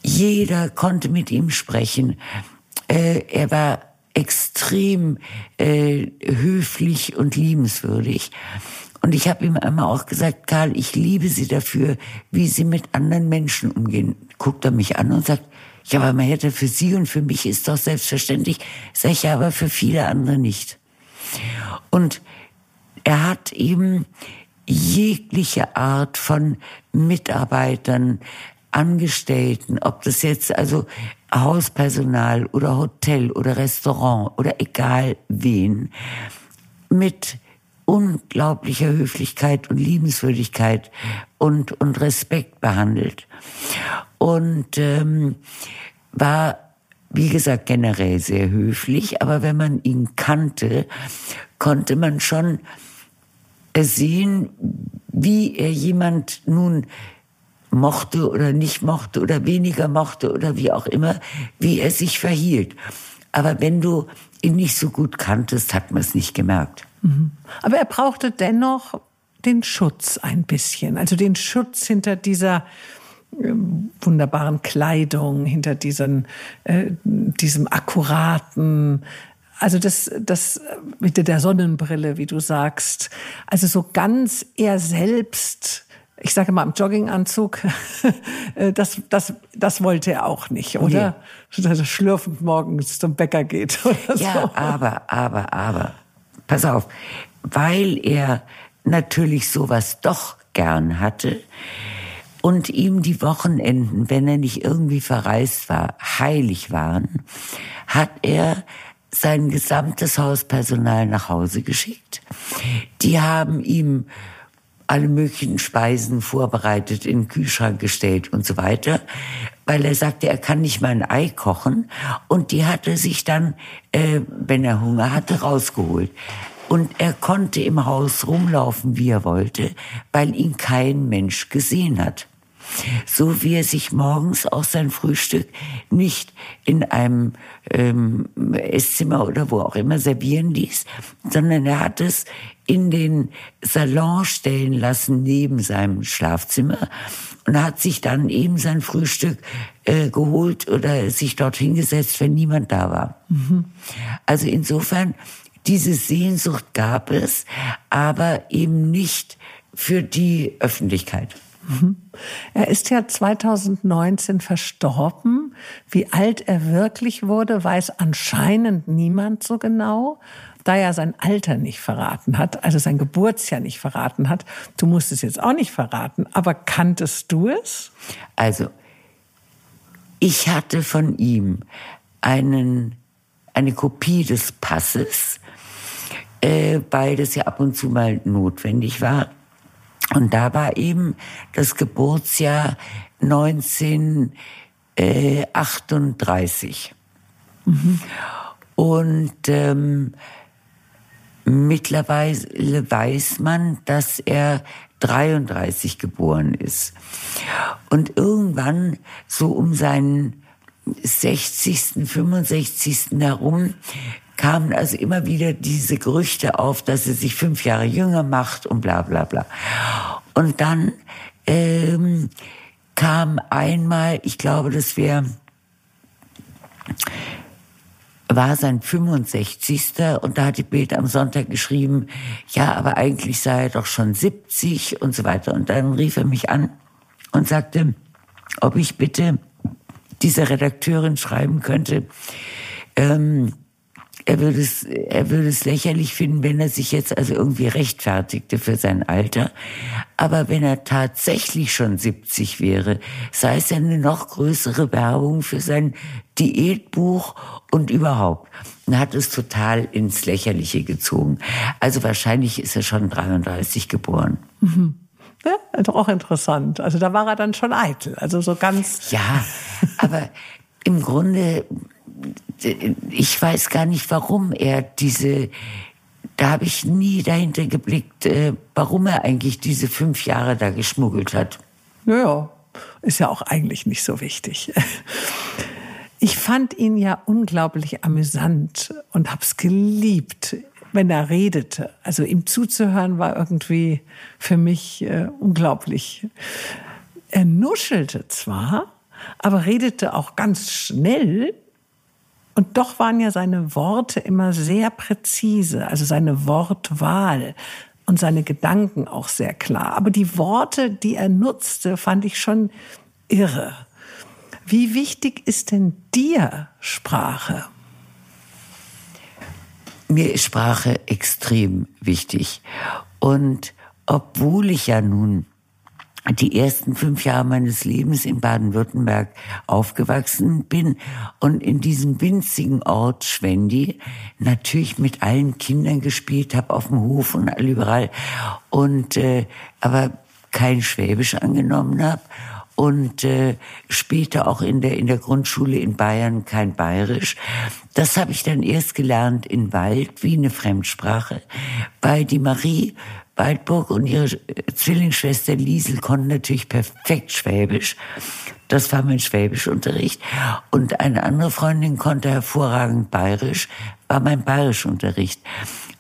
Speaker 1: Jeder konnte mit ihm sprechen. Äh, er war extrem äh, höflich und liebenswürdig. Und ich habe ihm einmal auch gesagt, Karl, ich liebe Sie dafür, wie Sie mit anderen Menschen umgehen. Guckt er mich an und sagt, ja, aber man hätte für Sie und für mich ist doch selbstverständlich. Sag ich aber für viele andere nicht. Und er hat eben jegliche Art von Mitarbeitern, Angestellten, ob das jetzt also Hauspersonal oder Hotel oder Restaurant oder egal wen, mit unglaublicher Höflichkeit und Liebenswürdigkeit und, und Respekt behandelt. Und ähm, war wie gesagt, generell sehr höflich, aber wenn man ihn kannte, konnte man schon sehen, wie er jemand nun mochte oder nicht mochte oder weniger mochte oder wie auch immer, wie er sich verhielt. Aber wenn du ihn nicht so gut kanntest, hat man es nicht gemerkt.
Speaker 2: Mhm. Aber er brauchte dennoch den Schutz ein bisschen, also den Schutz hinter dieser äh, wunderbaren Kleidung, hinter diesen, äh, diesem akkuraten, also das, das mit der Sonnenbrille, wie du sagst, also so ganz er selbst ich sage mal im Jogginganzug, äh, das, das, das wollte er auch nicht, oder? Nee. Dass er schlürfend morgens zum Bäcker geht oder
Speaker 1: ja, so. aber, aber, aber, pass auf, weil er natürlich sowas doch gern hatte und ihm die Wochenenden, wenn er nicht irgendwie verreist war, heilig waren, hat er sein gesamtes Hauspersonal nach Hause geschickt. Die haben ihm alle möglichen Speisen vorbereitet, in den Kühlschrank gestellt und so weiter, weil er sagte, er kann nicht mal ein Ei kochen. Und die hatte sich dann, äh, wenn er Hunger hatte, rausgeholt. Und er konnte im Haus rumlaufen, wie er wollte, weil ihn kein Mensch gesehen hat. So wie er sich morgens auch sein Frühstück nicht in einem ähm, Esszimmer oder wo auch immer servieren ließ, sondern er hat es in den Salon stellen lassen neben seinem Schlafzimmer und hat sich dann eben sein Frühstück äh, geholt oder sich dort hingesetzt, wenn niemand da war. Mhm. Also insofern, diese Sehnsucht gab es, aber eben nicht für die Öffentlichkeit.
Speaker 2: Mhm. Er ist ja 2019 verstorben. Wie alt er wirklich wurde, weiß anscheinend niemand so genau, da er sein Alter nicht verraten hat, also sein Geburtsjahr nicht verraten hat. Du musst es jetzt auch nicht verraten, aber kanntest du es?
Speaker 1: Also, ich hatte von ihm einen, eine Kopie des Passes, äh, weil das ja ab und zu mal notwendig war. Und da war eben das Geburtsjahr 1938. Mhm. Und ähm, mittlerweile weiß man, dass er 33 geboren ist. Und irgendwann, so um seinen 60., 65. herum, kamen also immer wieder diese Gerüchte auf, dass er sich fünf Jahre jünger macht und bla bla bla. Und dann ähm, kam einmal, ich glaube, das wäre war sein 65. und da hat die Bild am Sonntag geschrieben, ja, aber eigentlich sei er doch schon 70 und so weiter. Und dann rief er mich an und sagte, ob ich bitte dieser Redakteurin schreiben könnte, ähm, er würde es, er würde es lächerlich finden, wenn er sich jetzt also irgendwie rechtfertigte für sein Alter. Aber wenn er tatsächlich schon 70 wäre, sei es eine noch größere Werbung für sein Diätbuch und überhaupt. Er hat es total ins Lächerliche gezogen. Also wahrscheinlich ist er schon 33 geboren. Mhm.
Speaker 2: Ja, doch auch interessant. Also da war er dann schon eitel. Also so ganz.
Speaker 1: Ja, aber im Grunde ich weiß gar nicht, warum er diese, da habe ich nie dahinter geblickt, äh, warum er eigentlich diese fünf Jahre da geschmuggelt hat.
Speaker 2: Naja, ist ja auch eigentlich nicht so wichtig. Ich fand ihn ja unglaublich amüsant und hab's geliebt, wenn er redete. Also ihm zuzuhören war irgendwie für mich äh, unglaublich. Er nuschelte zwar, aber redete auch ganz schnell und doch waren ja seine Worte immer sehr präzise, also seine Wortwahl und seine Gedanken auch sehr klar. Aber die Worte, die er nutzte, fand ich schon irre. Wie wichtig ist denn dir Sprache?
Speaker 1: Mir ist Sprache extrem wichtig. Und obwohl ich ja nun die ersten fünf Jahre meines Lebens in Baden-Württemberg aufgewachsen bin und in diesem winzigen Ort Schwendi natürlich mit allen Kindern gespielt habe auf dem Hof und überall und äh, aber kein Schwäbisch angenommen habe und äh, später auch in der in der Grundschule in Bayern kein Bayerisch. Das habe ich dann erst gelernt in Wald wie eine Fremdsprache, weil die Marie Waldburg und ihre Zwillingsschwester Liesel konnten natürlich perfekt Schwäbisch. Das war mein Schwäbischunterricht. Und eine andere Freundin konnte hervorragend Bayerisch, war mein Bayerischunterricht.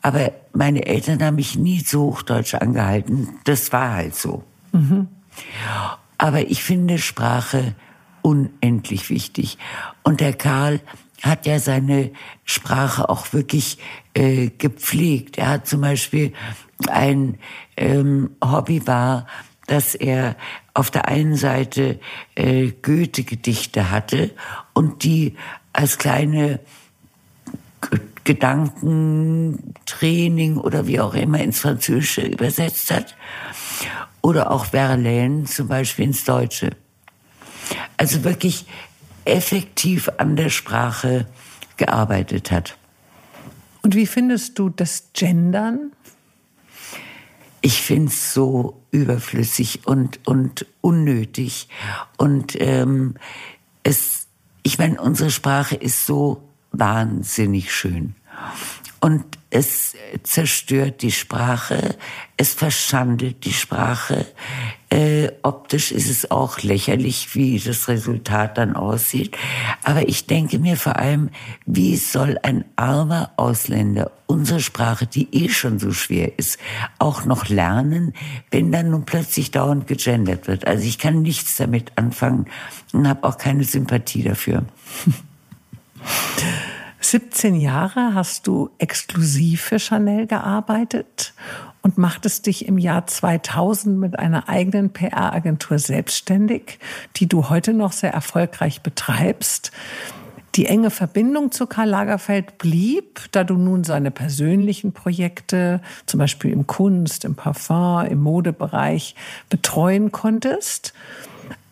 Speaker 1: Aber meine Eltern haben mich nie zu Hochdeutsch angehalten. Das war halt so. Mhm. Aber ich finde Sprache unendlich wichtig. Und der Karl hat ja seine Sprache auch wirklich äh, gepflegt. Er hat zum Beispiel ein ähm, Hobby war, dass er auf der einen Seite äh, Goethe-Gedichte hatte und die als kleine Gedankentraining oder wie auch immer ins Französische übersetzt hat. Oder auch Verlaine zum Beispiel ins Deutsche. Also wirklich effektiv an der Sprache gearbeitet hat.
Speaker 2: Und wie findest du das Gendern?
Speaker 1: Ich finde es so überflüssig und, und unnötig. Und ähm, es, ich meine, unsere Sprache ist so wahnsinnig schön. Und es zerstört die Sprache, es verschandelt die Sprache. Äh, optisch ist es auch lächerlich, wie das Resultat dann aussieht. Aber ich denke mir vor allem, wie soll ein armer Ausländer unsere Sprache, die eh schon so schwer ist, auch noch lernen, wenn dann nun plötzlich dauernd gegendert wird. Also ich kann nichts damit anfangen und habe auch keine Sympathie dafür.
Speaker 2: 17 Jahre hast du exklusiv für Chanel gearbeitet und machtest dich im Jahr 2000 mit einer eigenen PR-Agentur selbstständig, die du heute noch sehr erfolgreich betreibst. Die enge Verbindung zu Karl Lagerfeld blieb, da du nun seine persönlichen Projekte, zum Beispiel im Kunst, im Parfum, im Modebereich, betreuen konntest.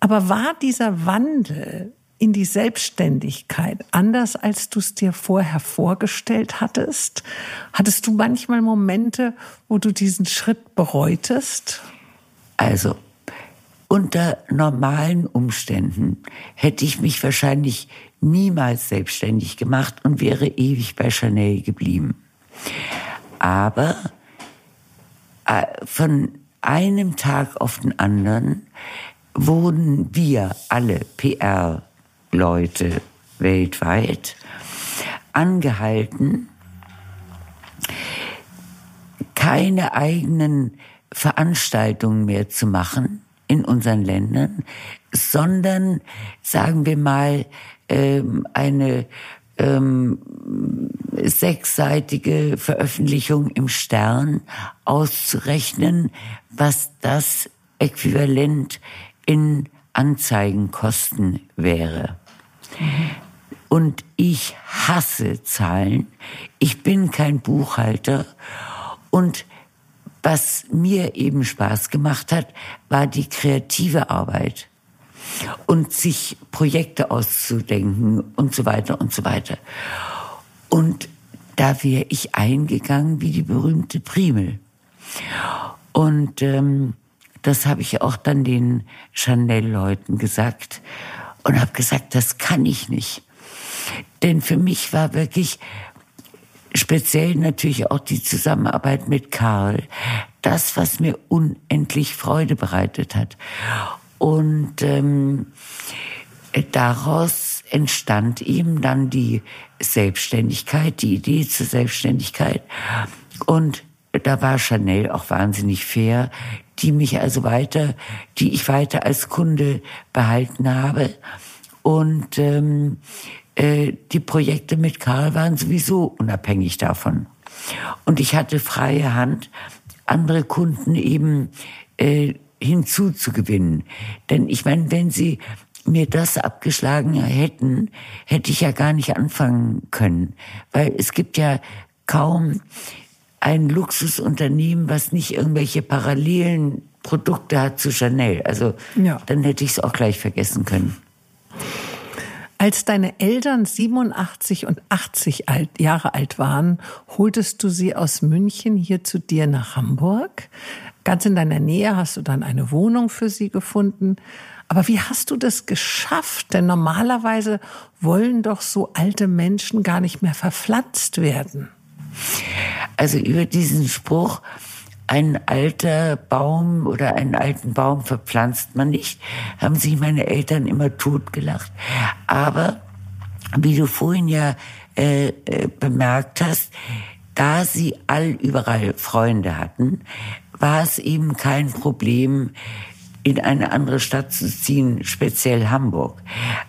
Speaker 2: Aber war dieser Wandel in die Selbstständigkeit, anders als du es dir vorher vorgestellt hattest? Hattest du manchmal Momente, wo du diesen Schritt bereutest?
Speaker 1: Also, unter normalen Umständen hätte ich mich wahrscheinlich niemals selbstständig gemacht und wäre ewig bei Chanel geblieben. Aber äh, von einem Tag auf den anderen wurden wir alle PR Leute weltweit angehalten, keine eigenen Veranstaltungen mehr zu machen in unseren Ländern, sondern, sagen wir mal, ähm, eine ähm, sechsseitige Veröffentlichung im Stern auszurechnen, was das Äquivalent in Anzeigenkosten wäre. Und ich hasse Zahlen. Ich bin kein Buchhalter. Und was mir eben Spaß gemacht hat, war die kreative Arbeit und sich Projekte auszudenken und so weiter und so weiter. Und da wäre ich eingegangen wie die berühmte Primel. Und ähm, das habe ich auch dann den Chanel-Leuten gesagt und habe gesagt, das kann ich nicht. Denn für mich war wirklich speziell natürlich auch die Zusammenarbeit mit Karl das, was mir unendlich Freude bereitet hat. Und ähm, daraus entstand eben dann die Selbstständigkeit, die Idee zur Selbstständigkeit. Und da war Chanel auch wahnsinnig fair die mich also weiter, die ich weiter als Kunde behalten habe. Und ähm, äh, die Projekte mit Karl waren sowieso unabhängig davon. Und ich hatte freie Hand, andere Kunden eben äh, hinzuzugewinnen. Denn ich meine, wenn sie mir das abgeschlagen hätten, hätte ich ja gar nicht anfangen können. Weil es gibt ja kaum ein Luxusunternehmen, was nicht irgendwelche parallelen Produkte hat zu Chanel. Also ja. dann hätte ich es auch gleich vergessen können.
Speaker 2: Als deine Eltern 87 und 80 alt, Jahre alt waren, holtest du sie aus München hier zu dir nach Hamburg. Ganz in deiner Nähe hast du dann eine Wohnung für sie gefunden. Aber wie hast du das geschafft? Denn normalerweise wollen doch so alte Menschen gar nicht mehr verpflanzt werden.
Speaker 1: Also über diesen Spruch, ein alter Baum oder einen alten Baum verpflanzt man nicht, haben sich meine Eltern immer totgelacht. Aber wie du vorhin ja äh, äh, bemerkt hast, da sie all überall Freunde hatten, war es eben kein Problem, in eine andere Stadt zu ziehen, speziell Hamburg.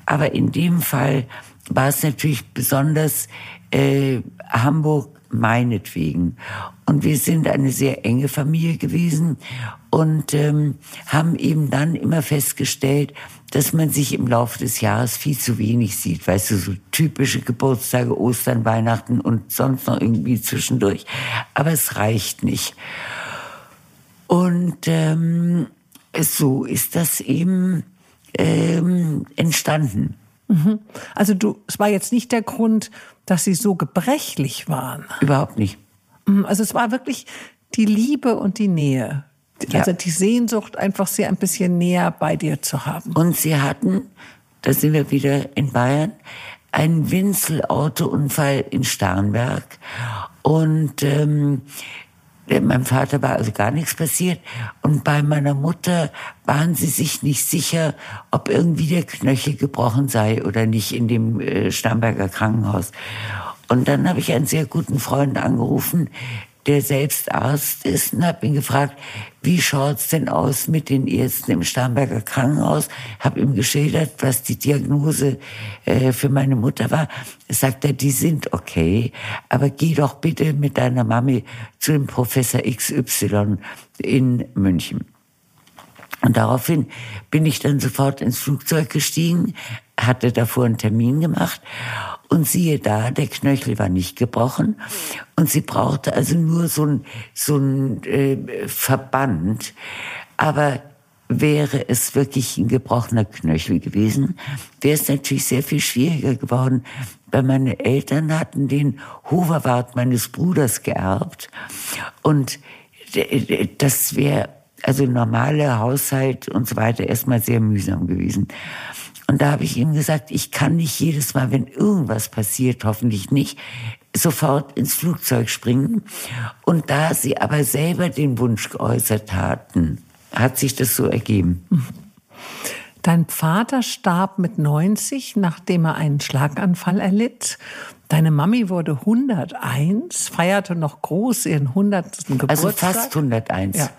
Speaker 1: Aber in dem Fall war es natürlich besonders äh, Hamburg meinetwegen. Und wir sind eine sehr enge Familie gewesen und ähm, haben eben dann immer festgestellt, dass man sich im Laufe des Jahres viel zu wenig sieht. Weißt du, so typische Geburtstage, Ostern, Weihnachten und sonst noch irgendwie zwischendurch. Aber es reicht nicht. Und ähm, so ist das eben ähm, entstanden.
Speaker 2: Mhm. Also du, es war jetzt nicht der Grund, dass sie so gebrechlich waren.
Speaker 1: Überhaupt nicht.
Speaker 2: Mhm. Also es war wirklich die Liebe und die Nähe. Ja. Also die Sehnsucht, einfach sie ein bisschen näher bei dir zu haben.
Speaker 1: Und sie hatten, da sind wir wieder in Bayern, einen Winzelautounfall in Starnberg. Und ähm, meinem Vater war also gar nichts passiert. Und bei meiner Mutter waren sie sich nicht sicher, ob irgendwie der Knöchel gebrochen sei oder nicht in dem äh, Starnberger Krankenhaus. Und dann habe ich einen sehr guten Freund angerufen, der selbst Arzt ist und habe ihn gefragt, wie schaut's denn aus mit den Ärzten im Starnberger Krankenhaus? Habe ihm geschildert, was die Diagnose äh, für meine Mutter war. Sagt er, die sind okay, aber geh doch bitte mit deiner Mami zu dem Professor XY in München. Und daraufhin bin ich dann sofort ins Flugzeug gestiegen, hatte davor einen Termin gemacht und siehe da, der Knöchel war nicht gebrochen und sie brauchte also nur so ein, so ein äh, Verband. Aber wäre es wirklich ein gebrochener Knöchel gewesen, wäre es natürlich sehr viel schwieriger geworden, weil meine Eltern hatten den Hoverwart meines Bruders geerbt und das wäre also normale Haushalt und so weiter erstmal sehr mühsam gewesen. Und da habe ich ihm gesagt, ich kann nicht jedes Mal, wenn irgendwas passiert, hoffentlich nicht, sofort ins Flugzeug springen. Und da sie aber selber den Wunsch geäußert hatten, hat sich das so ergeben.
Speaker 2: Dein Vater starb mit 90, nachdem er einen Schlaganfall erlitt. Deine Mami wurde 101, feierte noch groß ihren 100. Geburtstag.
Speaker 1: Also fast 101.
Speaker 2: Ja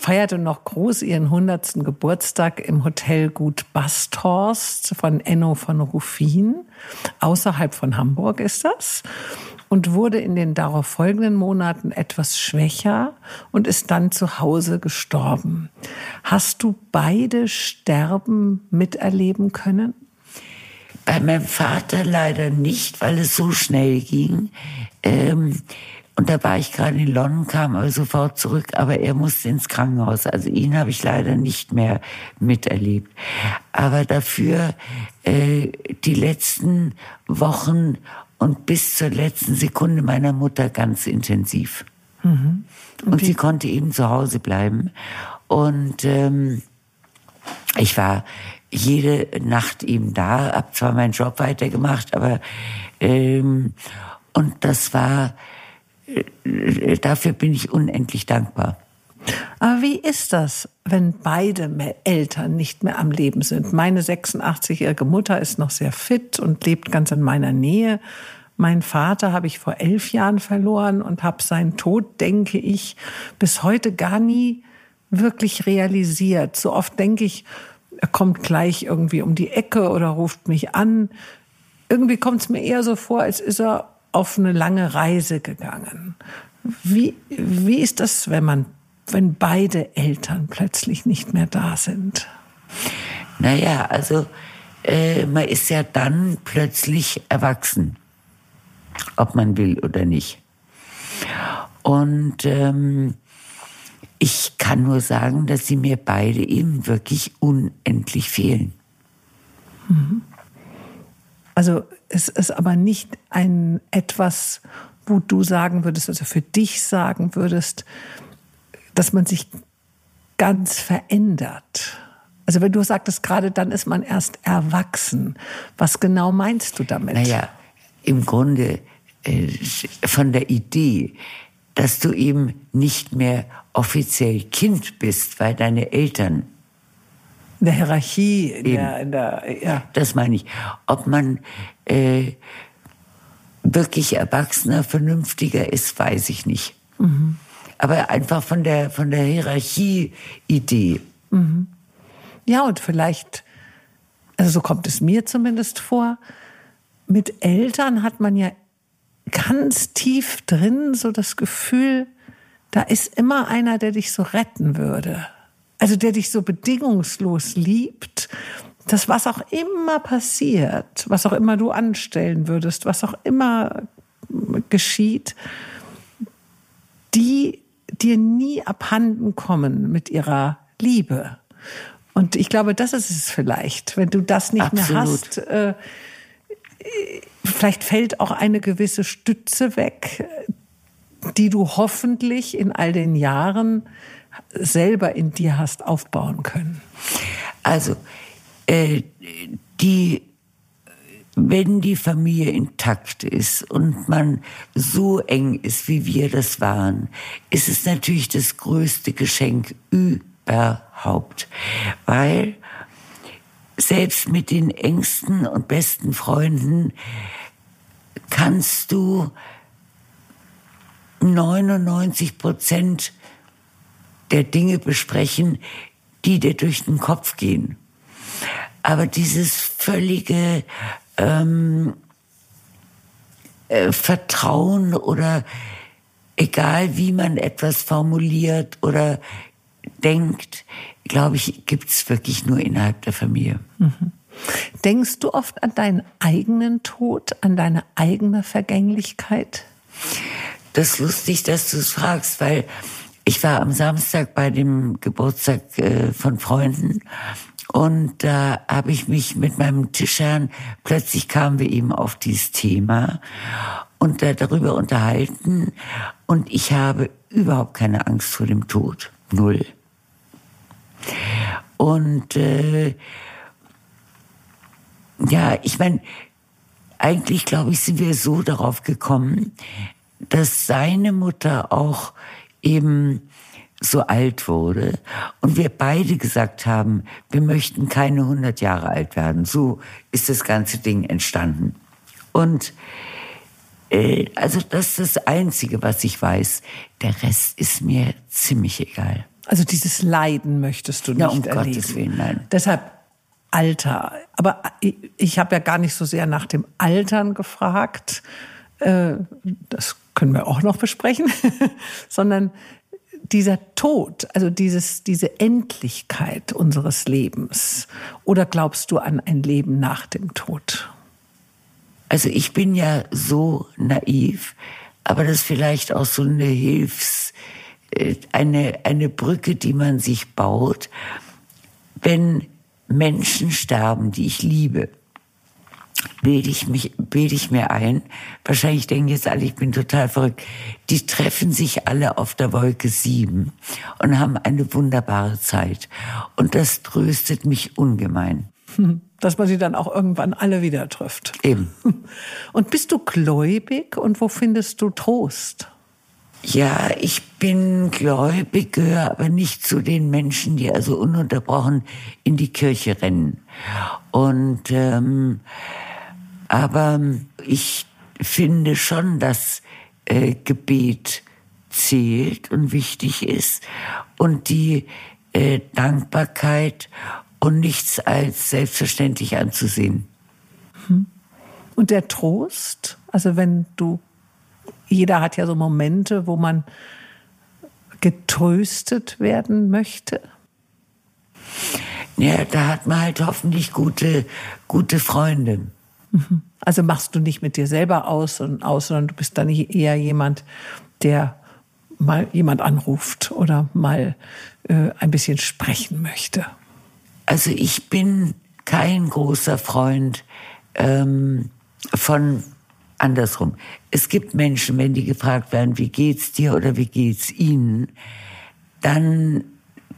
Speaker 2: feierte noch groß ihren 100. Geburtstag im Hotel Gut Basthorst von Enno von Ruffin. Außerhalb von Hamburg ist das. Und wurde in den darauf folgenden Monaten etwas schwächer und ist dann zu Hause gestorben. Hast du beide Sterben miterleben können?
Speaker 1: Bei meinem Vater leider nicht, weil es so schnell ging. Ähm, und da war ich gerade in London, kam aber sofort zurück, aber er musste ins Krankenhaus. Also ihn habe ich leider nicht mehr miterlebt. Aber dafür äh, die letzten Wochen und bis zur letzten Sekunde meiner Mutter ganz intensiv. Mhm. Und, und sie konnte eben zu Hause bleiben. Und ähm, ich war jede Nacht eben da, hab zwar meinen Job weitergemacht, aber ähm, und das war dafür bin ich unendlich dankbar.
Speaker 2: Aber wie ist das, wenn beide Eltern nicht mehr am Leben sind? Meine 86-jährige Mutter ist noch sehr fit und lebt ganz in meiner Nähe. Mein Vater habe ich vor elf Jahren verloren und habe seinen Tod, denke ich, bis heute gar nie wirklich realisiert. So oft denke ich, er kommt gleich irgendwie um die Ecke oder ruft mich an. Irgendwie kommt es mir eher so vor, als ist er auf eine lange Reise gegangen. Wie, wie ist das, wenn man, wenn beide Eltern plötzlich nicht mehr da sind?
Speaker 1: Naja, also äh, man ist ja dann plötzlich erwachsen, ob man will oder nicht. Und ähm, ich kann nur sagen, dass sie mir beide eben wirklich unendlich fehlen.
Speaker 2: Mhm. Also es ist aber nicht ein etwas, wo du sagen würdest, also für dich sagen würdest, dass man sich ganz verändert. Also wenn du sagtest gerade, dann ist man erst erwachsen. Was genau meinst du damit?
Speaker 1: Naja, im Grunde äh, von der Idee, dass du eben nicht mehr offiziell Kind bist, weil deine Eltern
Speaker 2: in der Hierarchie, in der, in der, ja.
Speaker 1: Das meine ich. Ob man äh, wirklich erwachsener, vernünftiger ist, weiß ich nicht. Mhm. Aber einfach von der, von der Hierarchie-Idee. Mhm.
Speaker 2: Ja, und vielleicht, also so kommt es mir zumindest vor, mit Eltern hat man ja ganz tief drin so das Gefühl, da ist immer einer, der dich so retten würde. Also der dich so bedingungslos liebt, dass was auch immer passiert, was auch immer du anstellen würdest, was auch immer geschieht, die dir nie abhanden kommen mit ihrer Liebe. Und ich glaube, das ist es vielleicht, wenn du das nicht Absolut. mehr hast. Äh, vielleicht fällt auch eine gewisse Stütze weg, die du hoffentlich in all den Jahren selber in dir hast aufbauen können?
Speaker 1: Also, äh, die, wenn die Familie intakt ist und man so eng ist, wie wir das waren, ist es natürlich das größte Geschenk überhaupt. Weil selbst mit den engsten und besten Freunden kannst du 99 Prozent der Dinge besprechen, die dir durch den Kopf gehen. Aber dieses völlige ähm, äh, Vertrauen oder egal wie man etwas formuliert oder denkt, glaube ich, gibt's wirklich nur innerhalb der Familie. Mhm.
Speaker 2: Denkst du oft an deinen eigenen Tod, an deine eigene Vergänglichkeit?
Speaker 1: Das ist lustig, dass du es fragst, weil ich war am Samstag bei dem Geburtstag äh, von Freunden und da habe ich mich mit meinem Tischherrn, plötzlich kamen wir eben auf dieses Thema und da darüber unterhalten und ich habe überhaupt keine Angst vor dem Tod. Null. Und äh, ja, ich meine, eigentlich glaube ich, sind wir so darauf gekommen, dass seine Mutter auch eben so alt wurde und wir beide gesagt haben, wir möchten keine 100 Jahre alt werden. So ist das ganze Ding entstanden. Und äh, also das ist das Einzige, was ich weiß. Der Rest ist mir ziemlich egal.
Speaker 2: Also dieses Leiden möchtest du nicht ja, um erleben. Gottes Willen, nein. Deshalb Alter. Aber ich habe ja gar nicht so sehr nach dem Altern gefragt. Äh, das können wir auch noch besprechen, sondern dieser Tod, also dieses, diese Endlichkeit unseres Lebens. Oder glaubst du an ein Leben nach dem Tod?
Speaker 1: Also ich bin ja so naiv, aber das ist vielleicht auch so eine Hilfs, äh, eine, eine Brücke, die man sich baut, wenn Menschen sterben, die ich liebe bilde ich mich, bilde ich mir ein. Wahrscheinlich denken jetzt alle, ich bin total verrückt. Die treffen sich alle auf der Wolke sieben und haben eine wunderbare Zeit. Und das tröstet mich ungemein.
Speaker 2: Dass man sie dann auch irgendwann alle wieder trifft.
Speaker 1: Eben.
Speaker 2: Und bist du gläubig und wo findest du Trost?
Speaker 1: Ja, ich bin gläubig, gehöre aber nicht zu den Menschen, die also ununterbrochen in die Kirche rennen. Und ähm, aber ich finde schon, dass äh, Gebet zählt und wichtig ist und die äh, Dankbarkeit und nichts als selbstverständlich anzusehen.
Speaker 2: Hm. Und der Trost, also wenn du, jeder hat ja so Momente, wo man getröstet werden möchte.
Speaker 1: Ja, da hat man halt hoffentlich gute, gute Freunde.
Speaker 2: Mhm. Also machst du nicht mit dir selber aus und aus, sondern du bist dann eher jemand, der mal jemand anruft oder mal äh, ein bisschen sprechen möchte.
Speaker 1: Also ich bin kein großer Freund ähm, von andersrum. Es gibt Menschen, wenn die gefragt werden, wie geht's dir oder wie geht's ihnen, dann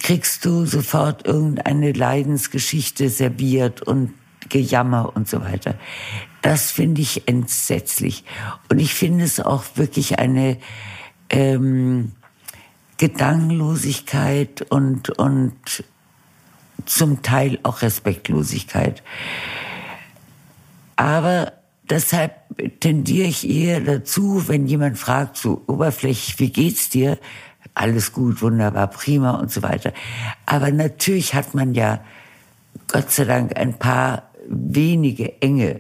Speaker 1: kriegst du sofort irgendeine Leidensgeschichte serviert und Gejammer und so weiter. Das finde ich entsetzlich. Und ich finde es auch wirklich eine ähm, Gedankenlosigkeit und, und zum Teil auch Respektlosigkeit. Aber deshalb tendiere ich eher dazu, wenn jemand fragt, so oberflächlich, wie geht's dir? Alles gut, wunderbar, prima und so weiter. Aber natürlich hat man ja Gott sei Dank ein paar wenige enge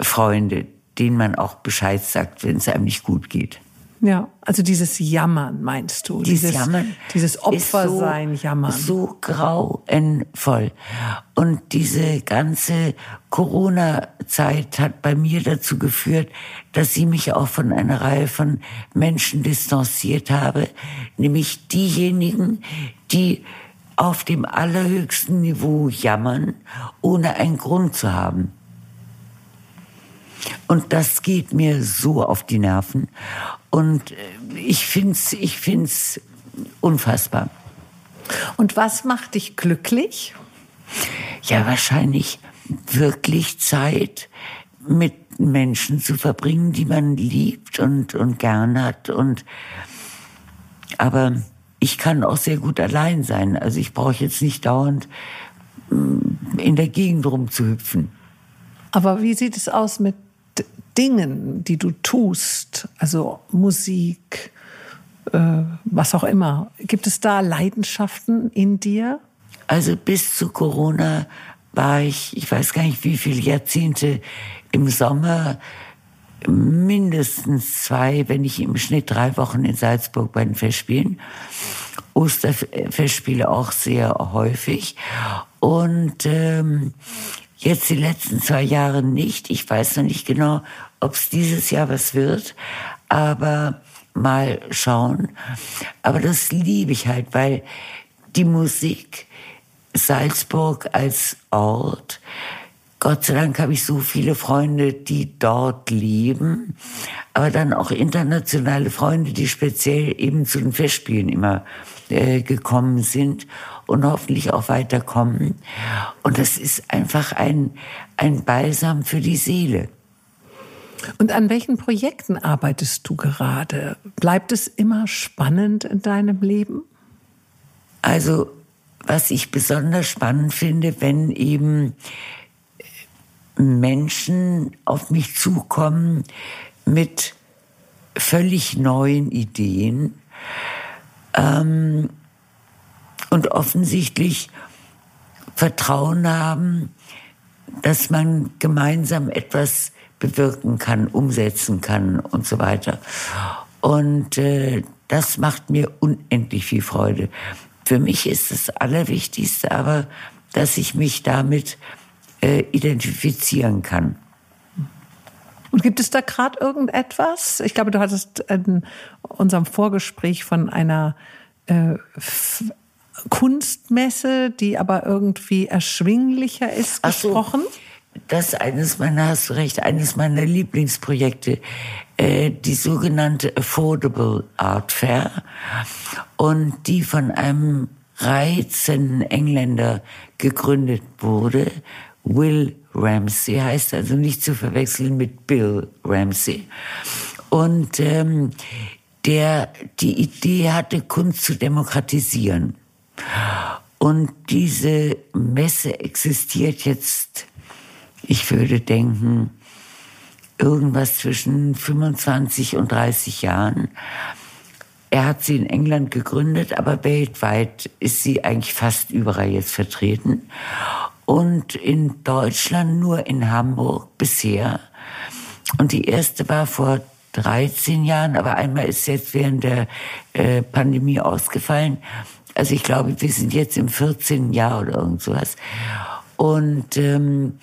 Speaker 1: Freunde, denen man auch Bescheid sagt, wenn es einem nicht gut geht.
Speaker 2: Ja, also dieses Jammern meinst du?
Speaker 1: Dieses, dieses Jammern.
Speaker 2: Dieses Opfersein,
Speaker 1: so,
Speaker 2: Jammern.
Speaker 1: So grauenvoll. Und diese ganze Corona-Zeit hat bei mir dazu geführt, dass sie mich auch von einer Reihe von Menschen distanziert habe, nämlich diejenigen, die auf dem allerhöchsten Niveau jammern, ohne einen Grund zu haben. Und das geht mir so auf die Nerven. Und äh, ich find's, ich find's unfassbar.
Speaker 2: Und was macht dich glücklich?
Speaker 1: Ja, wahrscheinlich wirklich Zeit mit Menschen zu verbringen, die man liebt und, und gern hat. Und, aber ich kann auch sehr gut allein sein. Also ich brauche jetzt nicht dauernd mm, in der Gegend rumzuhüpfen.
Speaker 2: Aber wie sieht es aus mit Dingen, die du tust, also Musik, äh, was auch immer, gibt es da Leidenschaften in dir?
Speaker 1: Also bis zu Corona war ich, ich weiß gar nicht wie viele Jahrzehnte im Sommer mindestens zwei, wenn nicht im Schnitt drei Wochen in Salzburg bei den Festspielen. Osterfestspiele auch sehr häufig. Und ähm, Jetzt die letzten zwei Jahre nicht. Ich weiß noch nicht genau, ob es dieses Jahr was wird, aber mal schauen. Aber das liebe ich halt, weil die Musik Salzburg als Ort, Gott sei Dank habe ich so viele Freunde, die dort leben, aber dann auch internationale Freunde, die speziell eben zu den Festspielen immer äh, gekommen sind und hoffentlich auch weiterkommen. Und das ist einfach ein, ein Balsam für die Seele.
Speaker 2: Und an welchen Projekten arbeitest du gerade? Bleibt es immer spannend in deinem Leben?
Speaker 1: Also, was ich besonders spannend finde, wenn eben Menschen auf mich zukommen mit völlig neuen Ideen, ähm, und offensichtlich Vertrauen haben, dass man gemeinsam etwas bewirken kann, umsetzen kann und so weiter. Und äh, das macht mir unendlich viel Freude. Für mich ist das Allerwichtigste aber, dass ich mich damit äh, identifizieren kann.
Speaker 2: Und gibt es da gerade irgendetwas? Ich glaube, du hattest in unserem Vorgespräch von einer äh, Kunstmesse, die aber irgendwie erschwinglicher ist, gesprochen.
Speaker 1: So, das ist eines meiner, hast du recht, eines meiner Lieblingsprojekte, äh, die sogenannte Affordable Art Fair und die von einem reizenden Engländer gegründet wurde, Will Ramsey heißt also nicht zu verwechseln mit Bill Ramsey. Und ähm, der die Idee hatte, Kunst zu demokratisieren. Und diese Messe existiert jetzt, ich würde denken, irgendwas zwischen 25 und 30 Jahren. Er hat sie in England gegründet, aber weltweit ist sie eigentlich fast überall jetzt vertreten. Und in Deutschland nur in Hamburg bisher. Und die erste war vor 13 Jahren, aber einmal ist jetzt während der äh, Pandemie ausgefallen. Also ich glaube, wir sind jetzt im 14. Jahr oder irgend sowas. Und ähm,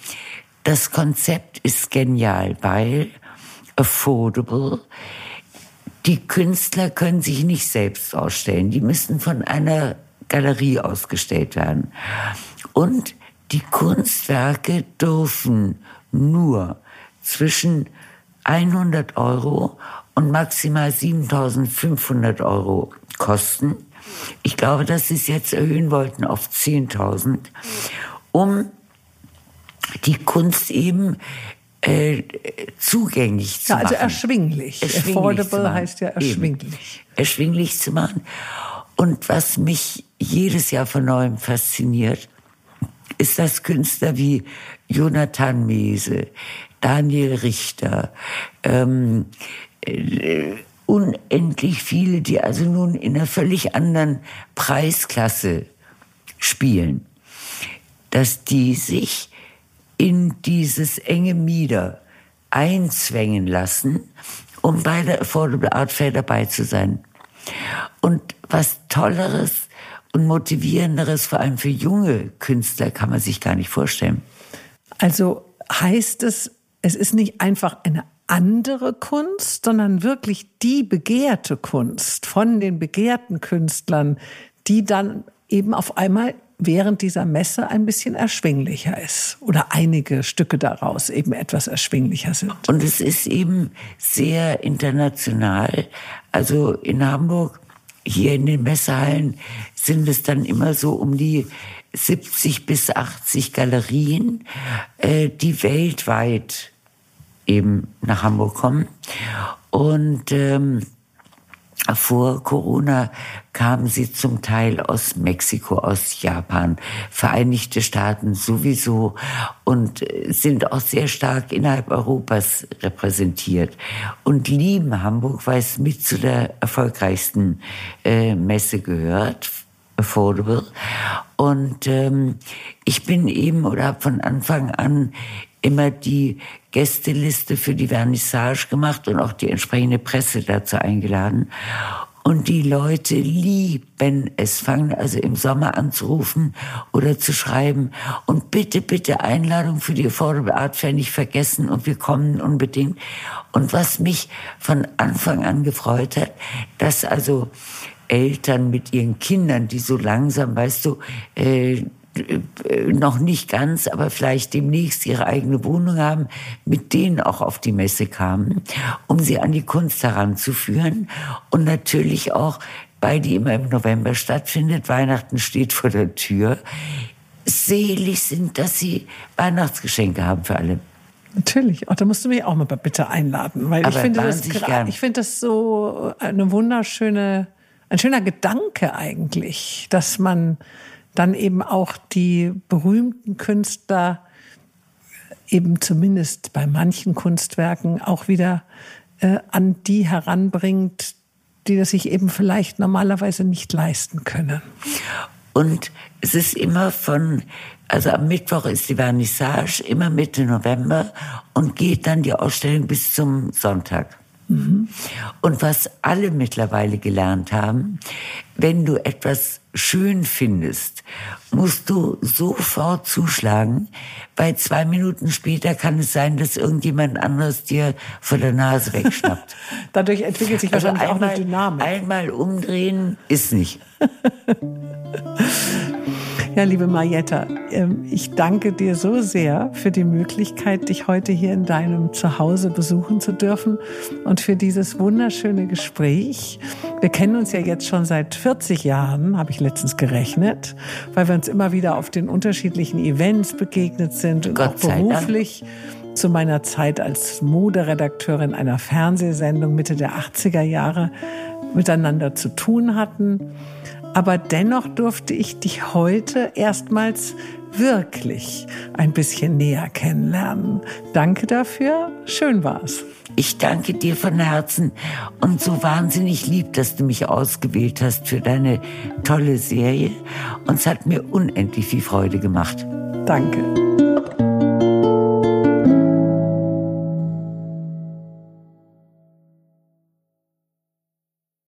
Speaker 1: das Konzept ist genial, weil affordable. Die Künstler können sich nicht selbst ausstellen. Die müssen von einer Galerie ausgestellt werden. Und die Kunstwerke dürfen nur zwischen 100 Euro und maximal 7500 Euro kosten. Ich glaube, dass sie es jetzt erhöhen wollten auf 10.000, um die Kunst eben äh, zugänglich zu
Speaker 2: ja, also
Speaker 1: machen.
Speaker 2: erschwinglich.
Speaker 1: Erschwinglich
Speaker 2: Affordable heißt ja erschwinglich.
Speaker 1: Eben. Erschwinglich zu machen. Und was mich jedes Jahr von neuem fasziniert, ist, dass Künstler wie Jonathan Mese, Daniel Richter, ähm, äh, unendlich viele, die also nun in einer völlig anderen Preisklasse spielen, dass die sich in dieses enge Mieder einzwängen lassen, um bei der Affordable Art Fair dabei zu sein. Und was Tolleres und Motivierenderes, vor allem für junge Künstler, kann man sich gar nicht vorstellen.
Speaker 2: Also heißt es, es ist nicht einfach eine andere Kunst, sondern wirklich die begehrte Kunst von den begehrten Künstlern, die dann eben auf einmal während dieser Messe ein bisschen erschwinglicher ist oder einige Stücke daraus eben etwas erschwinglicher sind.
Speaker 1: Und es ist eben sehr international. Also in Hamburg, hier in den Messehallen sind es dann immer so um die 70 bis 80 Galerien, äh, die weltweit eben nach Hamburg kommen. Und ähm, vor Corona kamen sie zum Teil aus Mexiko, aus Japan, Vereinigte Staaten sowieso und sind auch sehr stark innerhalb Europas repräsentiert und lieben Hamburg, weil es mit zu der erfolgreichsten äh, Messe gehört, Affordable. Und ähm, ich bin eben oder habe von Anfang an immer die Gästeliste für die Vernissage gemacht und auch die entsprechende Presse dazu eingeladen. Und die Leute lieben es, fangen also im Sommer anzurufen oder zu schreiben. Und bitte, bitte Einladung für die Affordable Art Fair nicht vergessen und wir kommen unbedingt. Und was mich von Anfang an gefreut hat, dass also Eltern mit ihren Kindern, die so langsam, weißt du, äh, noch nicht ganz, aber vielleicht demnächst ihre eigene Wohnung haben, mit denen auch auf die Messe kamen, um sie an die Kunst heranzuführen und natürlich auch, weil die immer im November stattfindet, Weihnachten steht vor der Tür, selig sind, dass sie Weihnachtsgeschenke haben für alle.
Speaker 2: Natürlich. Auch da musst du mich auch mal bitte einladen, weil
Speaker 1: Aber
Speaker 2: ich finde das, ich finde das so eine wunderschöne, ein schöner Gedanke eigentlich, dass man dann eben auch die berühmten Künstler eben zumindest bei manchen Kunstwerken auch wieder äh, an die heranbringt, die das sich eben vielleicht normalerweise nicht leisten können.
Speaker 1: Und es ist immer von, also am Mittwoch ist die Vernissage, immer Mitte November und geht dann die Ausstellung bis zum Sonntag. Und was alle mittlerweile gelernt haben, wenn du etwas schön findest, musst du sofort zuschlagen, weil zwei Minuten später kann es sein, dass irgendjemand anderes dir vor der Nase wegschnappt.
Speaker 2: Dadurch entwickelt sich
Speaker 1: Also
Speaker 2: wahrscheinlich auch eine
Speaker 1: einmal,
Speaker 2: Dynamik.
Speaker 1: einmal umdrehen ist nicht.
Speaker 2: Ja, liebe Marietta, ähm, ich danke dir so sehr für die Möglichkeit, dich heute hier in deinem Zuhause besuchen zu dürfen und für dieses wunderschöne Gespräch. Wir kennen uns ja jetzt schon seit 40 Jahren, habe ich letztens gerechnet, weil wir uns immer wieder auf den unterschiedlichen Events begegnet sind und
Speaker 1: Gott
Speaker 2: auch beruflich zu meiner Zeit als Moderedakteurin einer Fernsehsendung Mitte der 80er Jahre miteinander zu tun hatten. Aber dennoch durfte ich dich heute erstmals wirklich ein bisschen näher kennenlernen. Danke dafür. Schön war's.
Speaker 1: Ich danke dir von Herzen und so wahnsinnig lieb, dass du mich ausgewählt hast für deine tolle Serie. Und es hat mir unendlich viel Freude gemacht.
Speaker 2: Danke.